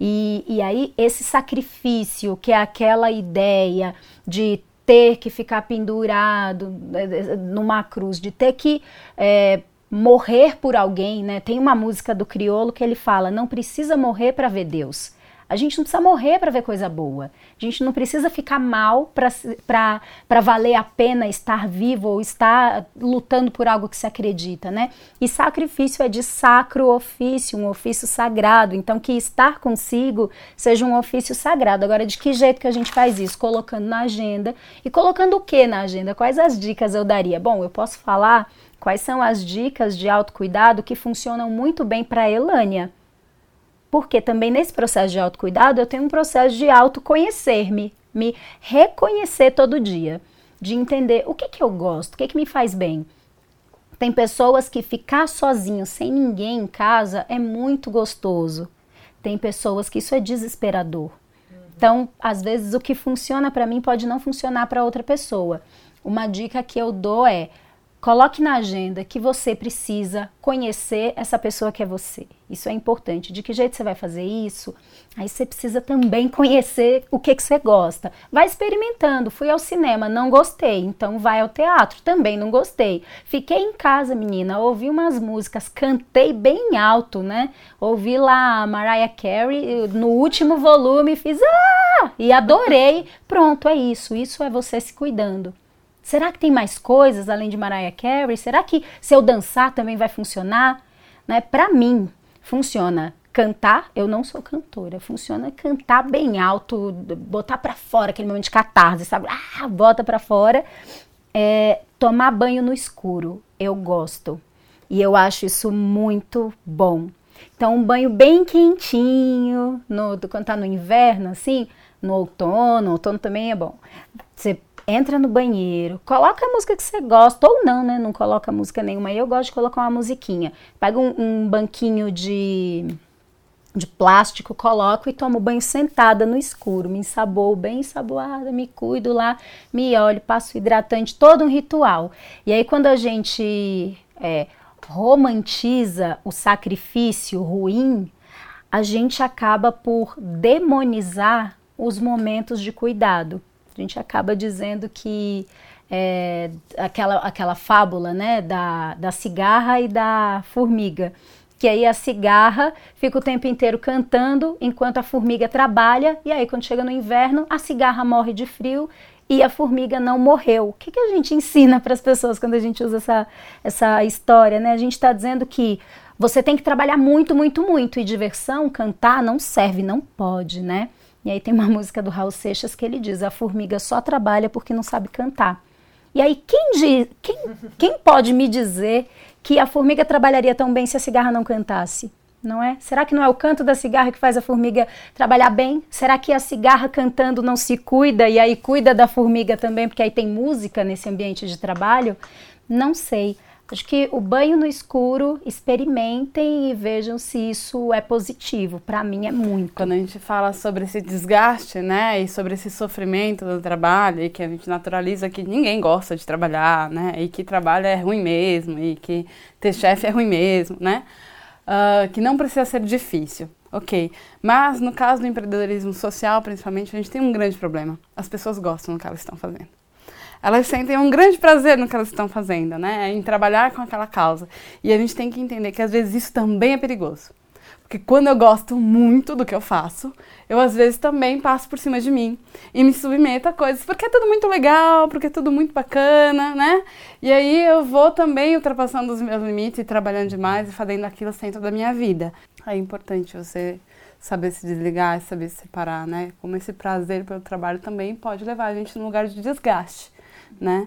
E, e aí, esse sacrifício, que é aquela ideia de ter que ficar pendurado eh, numa cruz, de ter que é, morrer por alguém, né? Tem uma música do Criolo que ele fala: não precisa morrer para ver Deus. A gente não precisa morrer para ver coisa boa. A gente não precisa ficar mal para valer a pena estar vivo ou estar lutando por algo que se acredita, né? E sacrifício é de sacro ofício, um ofício sagrado. Então, que estar consigo seja um ofício sagrado. Agora, de que jeito que a gente faz isso? Colocando na agenda. E colocando o que na agenda? Quais as dicas eu daria? Bom, eu posso falar Quais são as dicas de autocuidado que funcionam muito bem para a Elânia? Porque também nesse processo de autocuidado eu tenho um processo de autoconhecer-me, me reconhecer todo dia, de entender o que, que eu gosto, o que, que me faz bem. Tem pessoas que ficar sozinho, sem ninguém em casa, é muito gostoso. Tem pessoas que isso é desesperador. Então, às vezes, o que funciona para mim pode não funcionar para outra pessoa. Uma dica que eu dou é Coloque na agenda que você precisa conhecer essa pessoa que é você. Isso é importante. De que jeito você vai fazer isso? Aí você precisa também conhecer o que, que você gosta. Vai experimentando. Fui ao cinema, não gostei. Então vai ao teatro, também não gostei. Fiquei em casa, menina, ouvi umas músicas, cantei bem alto, né? Ouvi lá Mariah Carey no último volume, fiz ah! E adorei. Pronto, é isso. Isso é você se cuidando. Será que tem mais coisas além de Mariah Carey? Será que se eu dançar também vai funcionar? Né? Para mim, funciona cantar. Eu não sou cantora. Funciona cantar bem alto, botar para fora aquele momento de catarse, sabe? Ah, bota para fora. É, tomar banho no escuro. Eu gosto. E eu acho isso muito bom. Então, um banho bem quentinho, no, quando tá no inverno, assim, no outono, outono também é bom. Você entra no banheiro, coloca a música que você gosta, ou não, né? Não coloca música nenhuma. Eu gosto de colocar uma musiquinha. Pega um, um banquinho de de plástico, coloco e tomo banho sentada no escuro, me ensaboo bem ensaboada, me cuido lá, me olho, passo hidratante, todo um ritual. E aí quando a gente é, romantiza o sacrifício ruim, a gente acaba por demonizar os momentos de cuidado. A gente acaba dizendo que é, aquela, aquela fábula né, da, da cigarra e da formiga que aí a cigarra fica o tempo inteiro cantando enquanto a formiga trabalha, e aí quando chega no inverno, a cigarra morre de frio e a formiga não morreu. O que, que a gente ensina para as pessoas quando a gente usa essa, essa história? Né? A gente está dizendo que você tem que trabalhar muito, muito, muito, e diversão, cantar, não serve, não pode, né? E aí tem uma música do Raul Seixas que ele diz: a formiga só trabalha porque não sabe cantar. E aí, quem, diz, quem, quem pode me dizer que a formiga trabalharia tão bem se a cigarra não cantasse? Não é? Será que não é o canto da cigarra que faz a formiga trabalhar bem? Será que a cigarra cantando não se cuida e aí cuida da formiga também, porque aí tem música nesse ambiente de trabalho? Não sei. Acho que o banho no escuro, experimentem e vejam se isso é positivo. Para mim é muito.
Quando a gente fala sobre esse desgaste, né, e sobre esse sofrimento do trabalho, e que a gente naturaliza que ninguém gosta de trabalhar, né, e que trabalho é ruim mesmo, e que ter chefe é ruim mesmo, né, uh, que não precisa ser difícil. Ok, mas no caso do empreendedorismo social, principalmente, a gente tem um grande problema. As pessoas gostam do que elas estão fazendo elas sentem um grande prazer no que elas estão fazendo, né? Em trabalhar com aquela causa. E a gente tem que entender que às vezes isso também é perigoso. Porque quando eu gosto muito do que eu faço, eu às vezes também passo por cima de mim e me submeto a coisas, porque é tudo muito legal, porque é tudo muito bacana, né? E aí eu vou também ultrapassando os meus limites e trabalhando demais e fazendo aquilo centro da minha vida. É importante você saber se desligar, saber se separar, né? Como esse prazer pelo trabalho também pode levar a gente num lugar de desgaste né?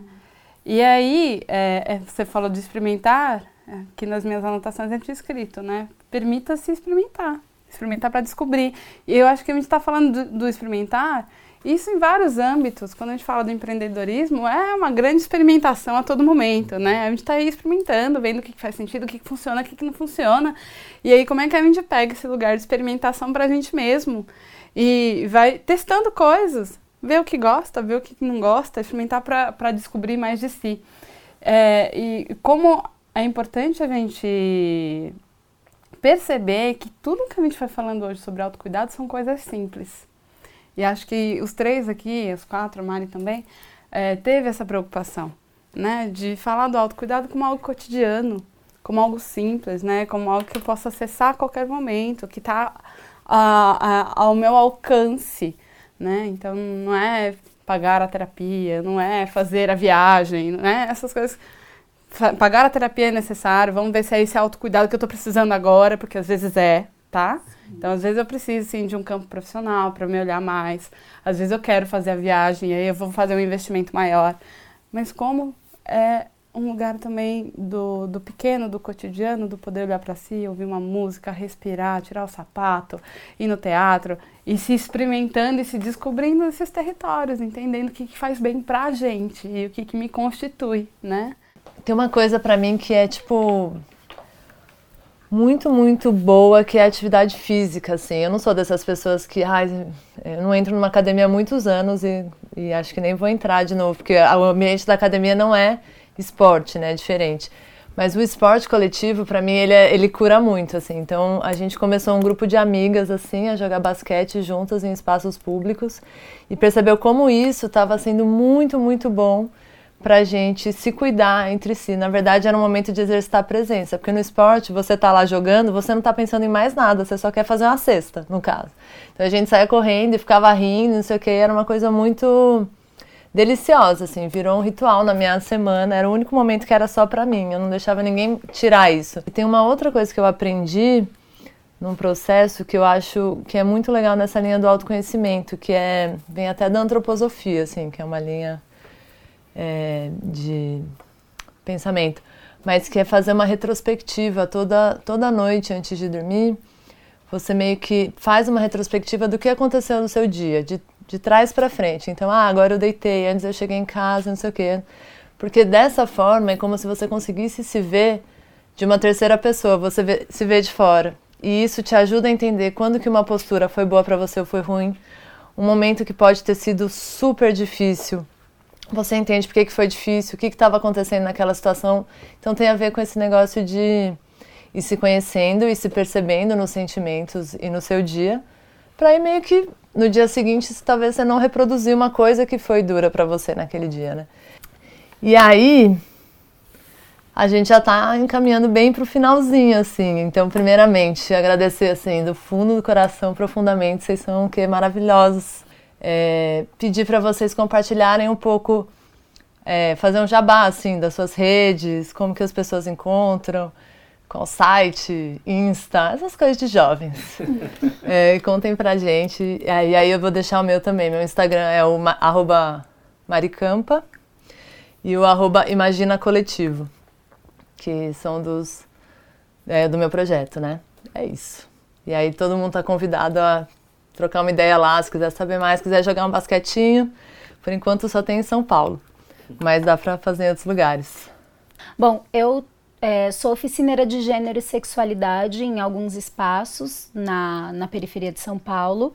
E aí, é, é, você falou de experimentar, aqui nas minhas anotações eu tinha escrito, né? Permita-se experimentar, experimentar para descobrir. E eu acho que a gente está falando do, do, experimentar, isso em vários âmbitos, quando a gente fala do empreendedorismo, é uma grande experimentação a todo momento, né? A gente está aí experimentando, vendo o que, que faz sentido, o que, que funciona, o que, que não funciona. E aí, como é que a gente pega esse lugar de experimentação para a gente mesmo? E vai testando coisas, ver o que gosta, ver o que não gosta, experimentar para descobrir mais de si. É, e como é importante a gente perceber que tudo que a gente vai falando hoje sobre autocuidado são coisas simples. E acho que os três aqui, os quatro, a Mari também, é, teve essa preocupação, né? De falar do autocuidado como algo cotidiano, como algo simples, né? Como algo que eu posso acessar a qualquer momento, que está ao meu alcance, né? Então não é pagar a terapia, não é fazer a viagem, não é essas coisas. Pagar a terapia é necessário, vamos ver se é esse autocuidado que eu estou precisando agora, porque às vezes é, tá? Então, às vezes eu preciso, sim, de um campo profissional para me olhar mais. Às vezes eu quero fazer a viagem, aí eu vou fazer um investimento maior. Mas como é um lugar também do, do pequeno, do cotidiano, do poder olhar para si, ouvir uma música, respirar, tirar o sapato, ir no teatro e se experimentando e se descobrindo nesses territórios, entendendo o que, que faz bem para a gente e o que, que me constitui, né?
Tem uma coisa para mim que é tipo muito, muito boa, que é a atividade física, assim. Eu não sou dessas pessoas que, ai, eu não entro numa academia há muitos anos e, e acho que nem vou entrar de novo, porque o ambiente da academia não é esporte, né? Diferente. Mas o esporte coletivo, para mim, ele, é, ele cura muito, assim. Então, a gente começou um grupo de amigas, assim, a jogar basquete juntas em espaços públicos e percebeu como isso estava sendo muito, muito bom para gente se cuidar entre si. Na verdade, era um momento de exercitar a presença, porque no esporte, você tá lá jogando, você não tá pensando em mais nada, você só quer fazer uma cesta, no caso. Então, a gente saía correndo e ficava rindo, não sei o que, era uma coisa muito deliciosa, assim, virou um ritual na minha semana, era o único momento que era só para mim, eu não deixava ninguém tirar isso. E tem uma outra coisa que eu aprendi num processo que eu acho que é muito legal nessa linha do autoconhecimento, que é vem até da antroposofia, assim, que é uma linha é, de pensamento, mas que é fazer uma retrospectiva toda toda noite antes de dormir. Você meio que faz uma retrospectiva do que aconteceu no seu dia, de de trás para frente. Então, ah, agora eu deitei, antes eu cheguei em casa, não sei o quê. Porque dessa forma é como se você conseguisse se ver de uma terceira pessoa, você vê, se vê de fora. e isso te ajuda a entender quando que uma postura foi boa para você ou foi ruim. Um momento que pode ter sido super difícil. Você entende por que, que foi difícil, o que estava acontecendo naquela situação. Então tem a ver com esse negócio de ir se conhecendo e se percebendo nos sentimentos e no seu dia, para ir meio que no dia seguinte, talvez você não reproduzir uma coisa que foi dura para você naquele dia, né? E aí, a gente já está encaminhando bem para o finalzinho, assim. Então, primeiramente, agradecer, assim, do fundo do coração, profundamente. Vocês são, o que, maravilhosos. É, pedir para vocês compartilharem um pouco, é, fazer um jabá, assim, das suas redes, como que as pessoas encontram, qual site, Insta, essas coisas de jovens. é, contem pra gente. E aí, aí eu vou deixar o meu também. Meu Instagram é o arroba maricampa e o arroba Imagina Coletivo, que são dos é, do meu projeto, né? É isso. E aí todo mundo tá convidado a trocar uma ideia lá, se quiser saber mais, se quiser jogar um basquetinho. Por enquanto só tem em São Paulo, mas dá para fazer em outros lugares.
Bom, eu é, sou oficineira de gênero e sexualidade em alguns espaços na, na periferia de São Paulo.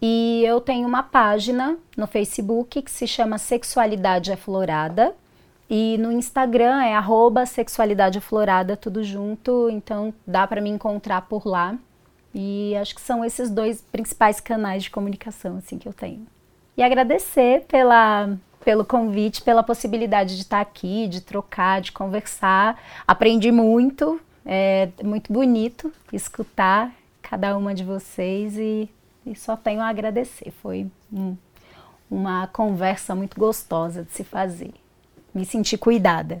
E eu tenho uma página no Facebook que se chama Sexualidade Aflorada. E no Instagram é arroba sexualidade aflorada, tudo junto. Então dá para me encontrar por lá. E acho que são esses dois principais canais de comunicação assim que eu tenho. E agradecer pela, pelo convite, pela possibilidade de estar aqui, de trocar, de conversar. Aprendi muito, é muito bonito escutar cada uma de vocês e e só tenho a agradecer. Foi um, uma conversa muito gostosa de se fazer. Me senti cuidada.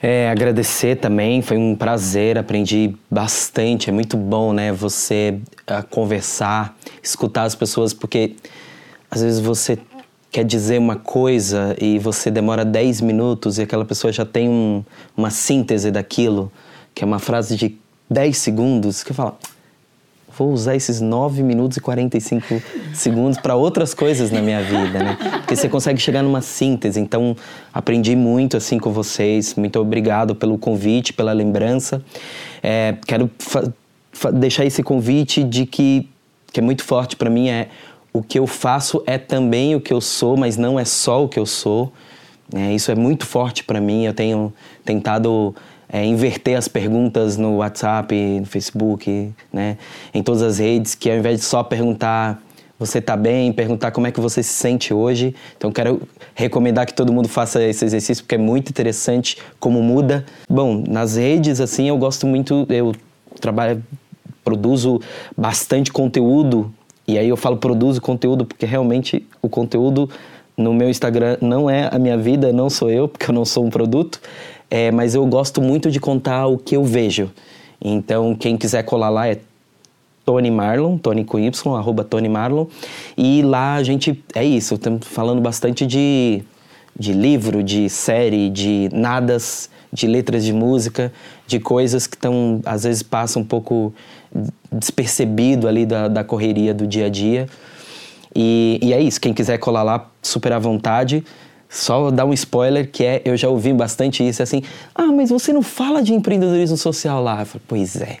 É, agradecer também, foi um prazer, aprendi bastante, é muito bom, né, você uh, conversar, escutar as pessoas, porque às vezes você quer dizer uma coisa e você demora 10 minutos e aquela pessoa já tem um, uma síntese daquilo, que é uma frase de 10 segundos, que fala, vou usar esses 9 minutos e 45 segundos para outras coisas na minha vida, né? Porque você consegue chegar numa síntese. Então, aprendi muito assim com vocês. Muito obrigado pelo convite, pela lembrança. É, quero deixar esse convite de que, que é muito forte para mim, é o que eu faço é também o que eu sou, mas não é só o que eu sou. É, isso é muito forte para mim. Eu tenho tentado é, inverter as perguntas no WhatsApp, no Facebook, né, em todas as redes, que ao invés de só perguntar você está bem, perguntar como é que você se sente hoje. Então quero recomendar que todo mundo faça esse exercício porque é muito interessante como muda. Bom, nas redes assim eu gosto muito, eu trabalho, produzo bastante conteúdo e aí eu falo produzo conteúdo porque realmente o conteúdo no meu Instagram não é a minha vida, não sou eu, porque eu não sou um produto. É, mas eu gosto muito de contar o que eu vejo. Então, quem quiser colar lá é Tony Marlon, Tony com Y, arroba Tony Marlon. E lá a gente, é isso, estamos falando bastante de, de livro, de série, de nadas, de letras de música, de coisas que estão, às vezes, passam um pouco despercebido ali da, da correria do dia a dia. E, e é isso, quem quiser colar lá, super à vontade. Só dar um spoiler que é, eu já ouvi bastante isso, é assim, ah, mas você não fala de empreendedorismo social lá. Eu falo, pois é.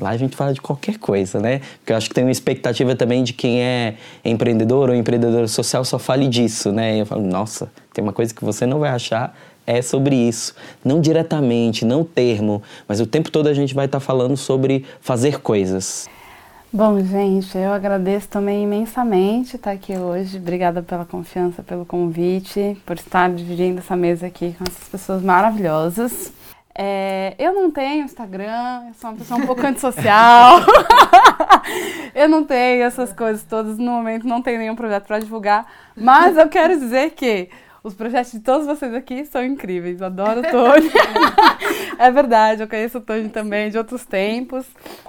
Lá a gente fala de qualquer coisa, né? Porque eu acho que tem uma expectativa também de quem é empreendedor ou empreendedor social só fale disso, né? Eu falo, nossa, tem uma coisa que você não vai achar é sobre isso. Não diretamente, não termo, mas o tempo todo a gente vai estar tá falando sobre fazer coisas.
Bom, gente, eu agradeço também imensamente estar aqui hoje. Obrigada pela confiança, pelo convite, por estar dividindo essa mesa aqui com essas pessoas maravilhosas. É, eu não tenho Instagram, eu sou uma pessoa um pouco antissocial. eu não tenho essas coisas todas. No momento, não tenho nenhum projeto para divulgar. Mas eu quero dizer que os projetos de todos vocês aqui são incríveis. Adoro o Tony. é verdade, eu conheço o Tony também de outros tempos.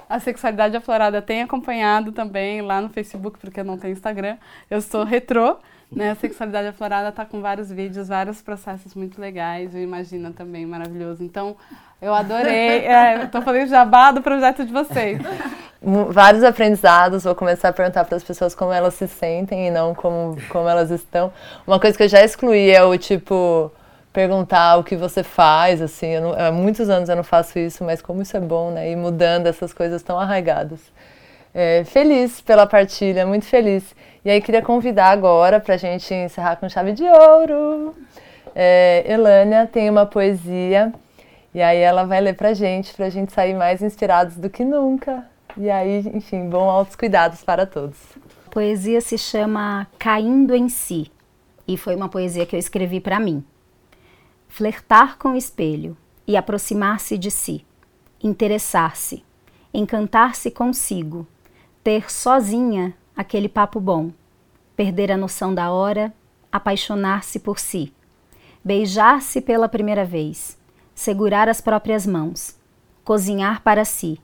A Sexualidade Aflorada tem acompanhado também lá no Facebook, porque eu não tenho Instagram. Eu sou retrô. Né? A Sexualidade Aflorada está com vários vídeos, vários processos muito legais. Eu imagino também maravilhoso. Então, eu adorei. É, Estou fazendo jabá do projeto de vocês.
Vários aprendizados. Vou começar a perguntar para as pessoas como elas se sentem e não como, como elas estão. Uma coisa que eu já excluí é o tipo perguntar o que você faz, assim, não, há muitos anos eu não faço isso, mas como isso é bom, né? Ir mudando essas coisas tão arraigadas. É, feliz pela partilha, muito feliz. E aí queria convidar agora para a gente encerrar com chave de ouro. É, Elânia tem uma poesia e aí ela vai ler pra gente, pra gente sair mais inspirados do que nunca. E aí, enfim, bom altos cuidados para todos.
A poesia se chama Caindo em Si e foi uma poesia que eu escrevi para mim. Flertar com o espelho e aproximar-se de si, interessar-se, encantar-se consigo, ter sozinha aquele papo bom, perder a noção da hora, apaixonar-se por si, beijar-se pela primeira vez, segurar as próprias mãos, cozinhar para si,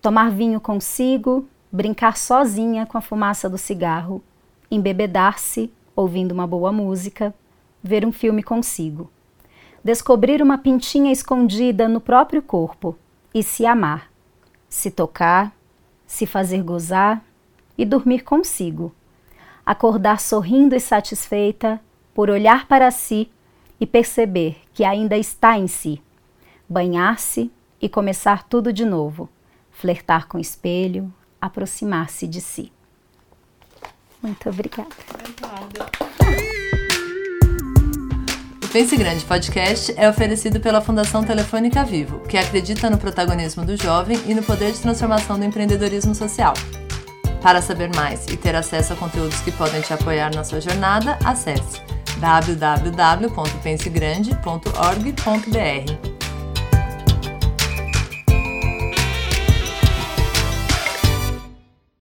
tomar vinho consigo, brincar sozinha com a fumaça do cigarro, embebedar-se ouvindo uma boa música, ver um filme consigo, descobrir uma pintinha escondida no próprio corpo e se amar, se tocar, se fazer gozar e dormir consigo, acordar sorrindo e satisfeita por olhar para si e perceber que ainda está em si, banhar-se e começar tudo de novo, flertar com o espelho, aproximar-se de si. Muito obrigada.
O Pense Grande Podcast é oferecido pela Fundação Telefônica Vivo, que acredita no protagonismo do jovem e no poder de transformação do empreendedorismo social. Para saber mais e ter acesso a conteúdos que podem te apoiar na sua jornada, acesse www.pensegrande.org.br.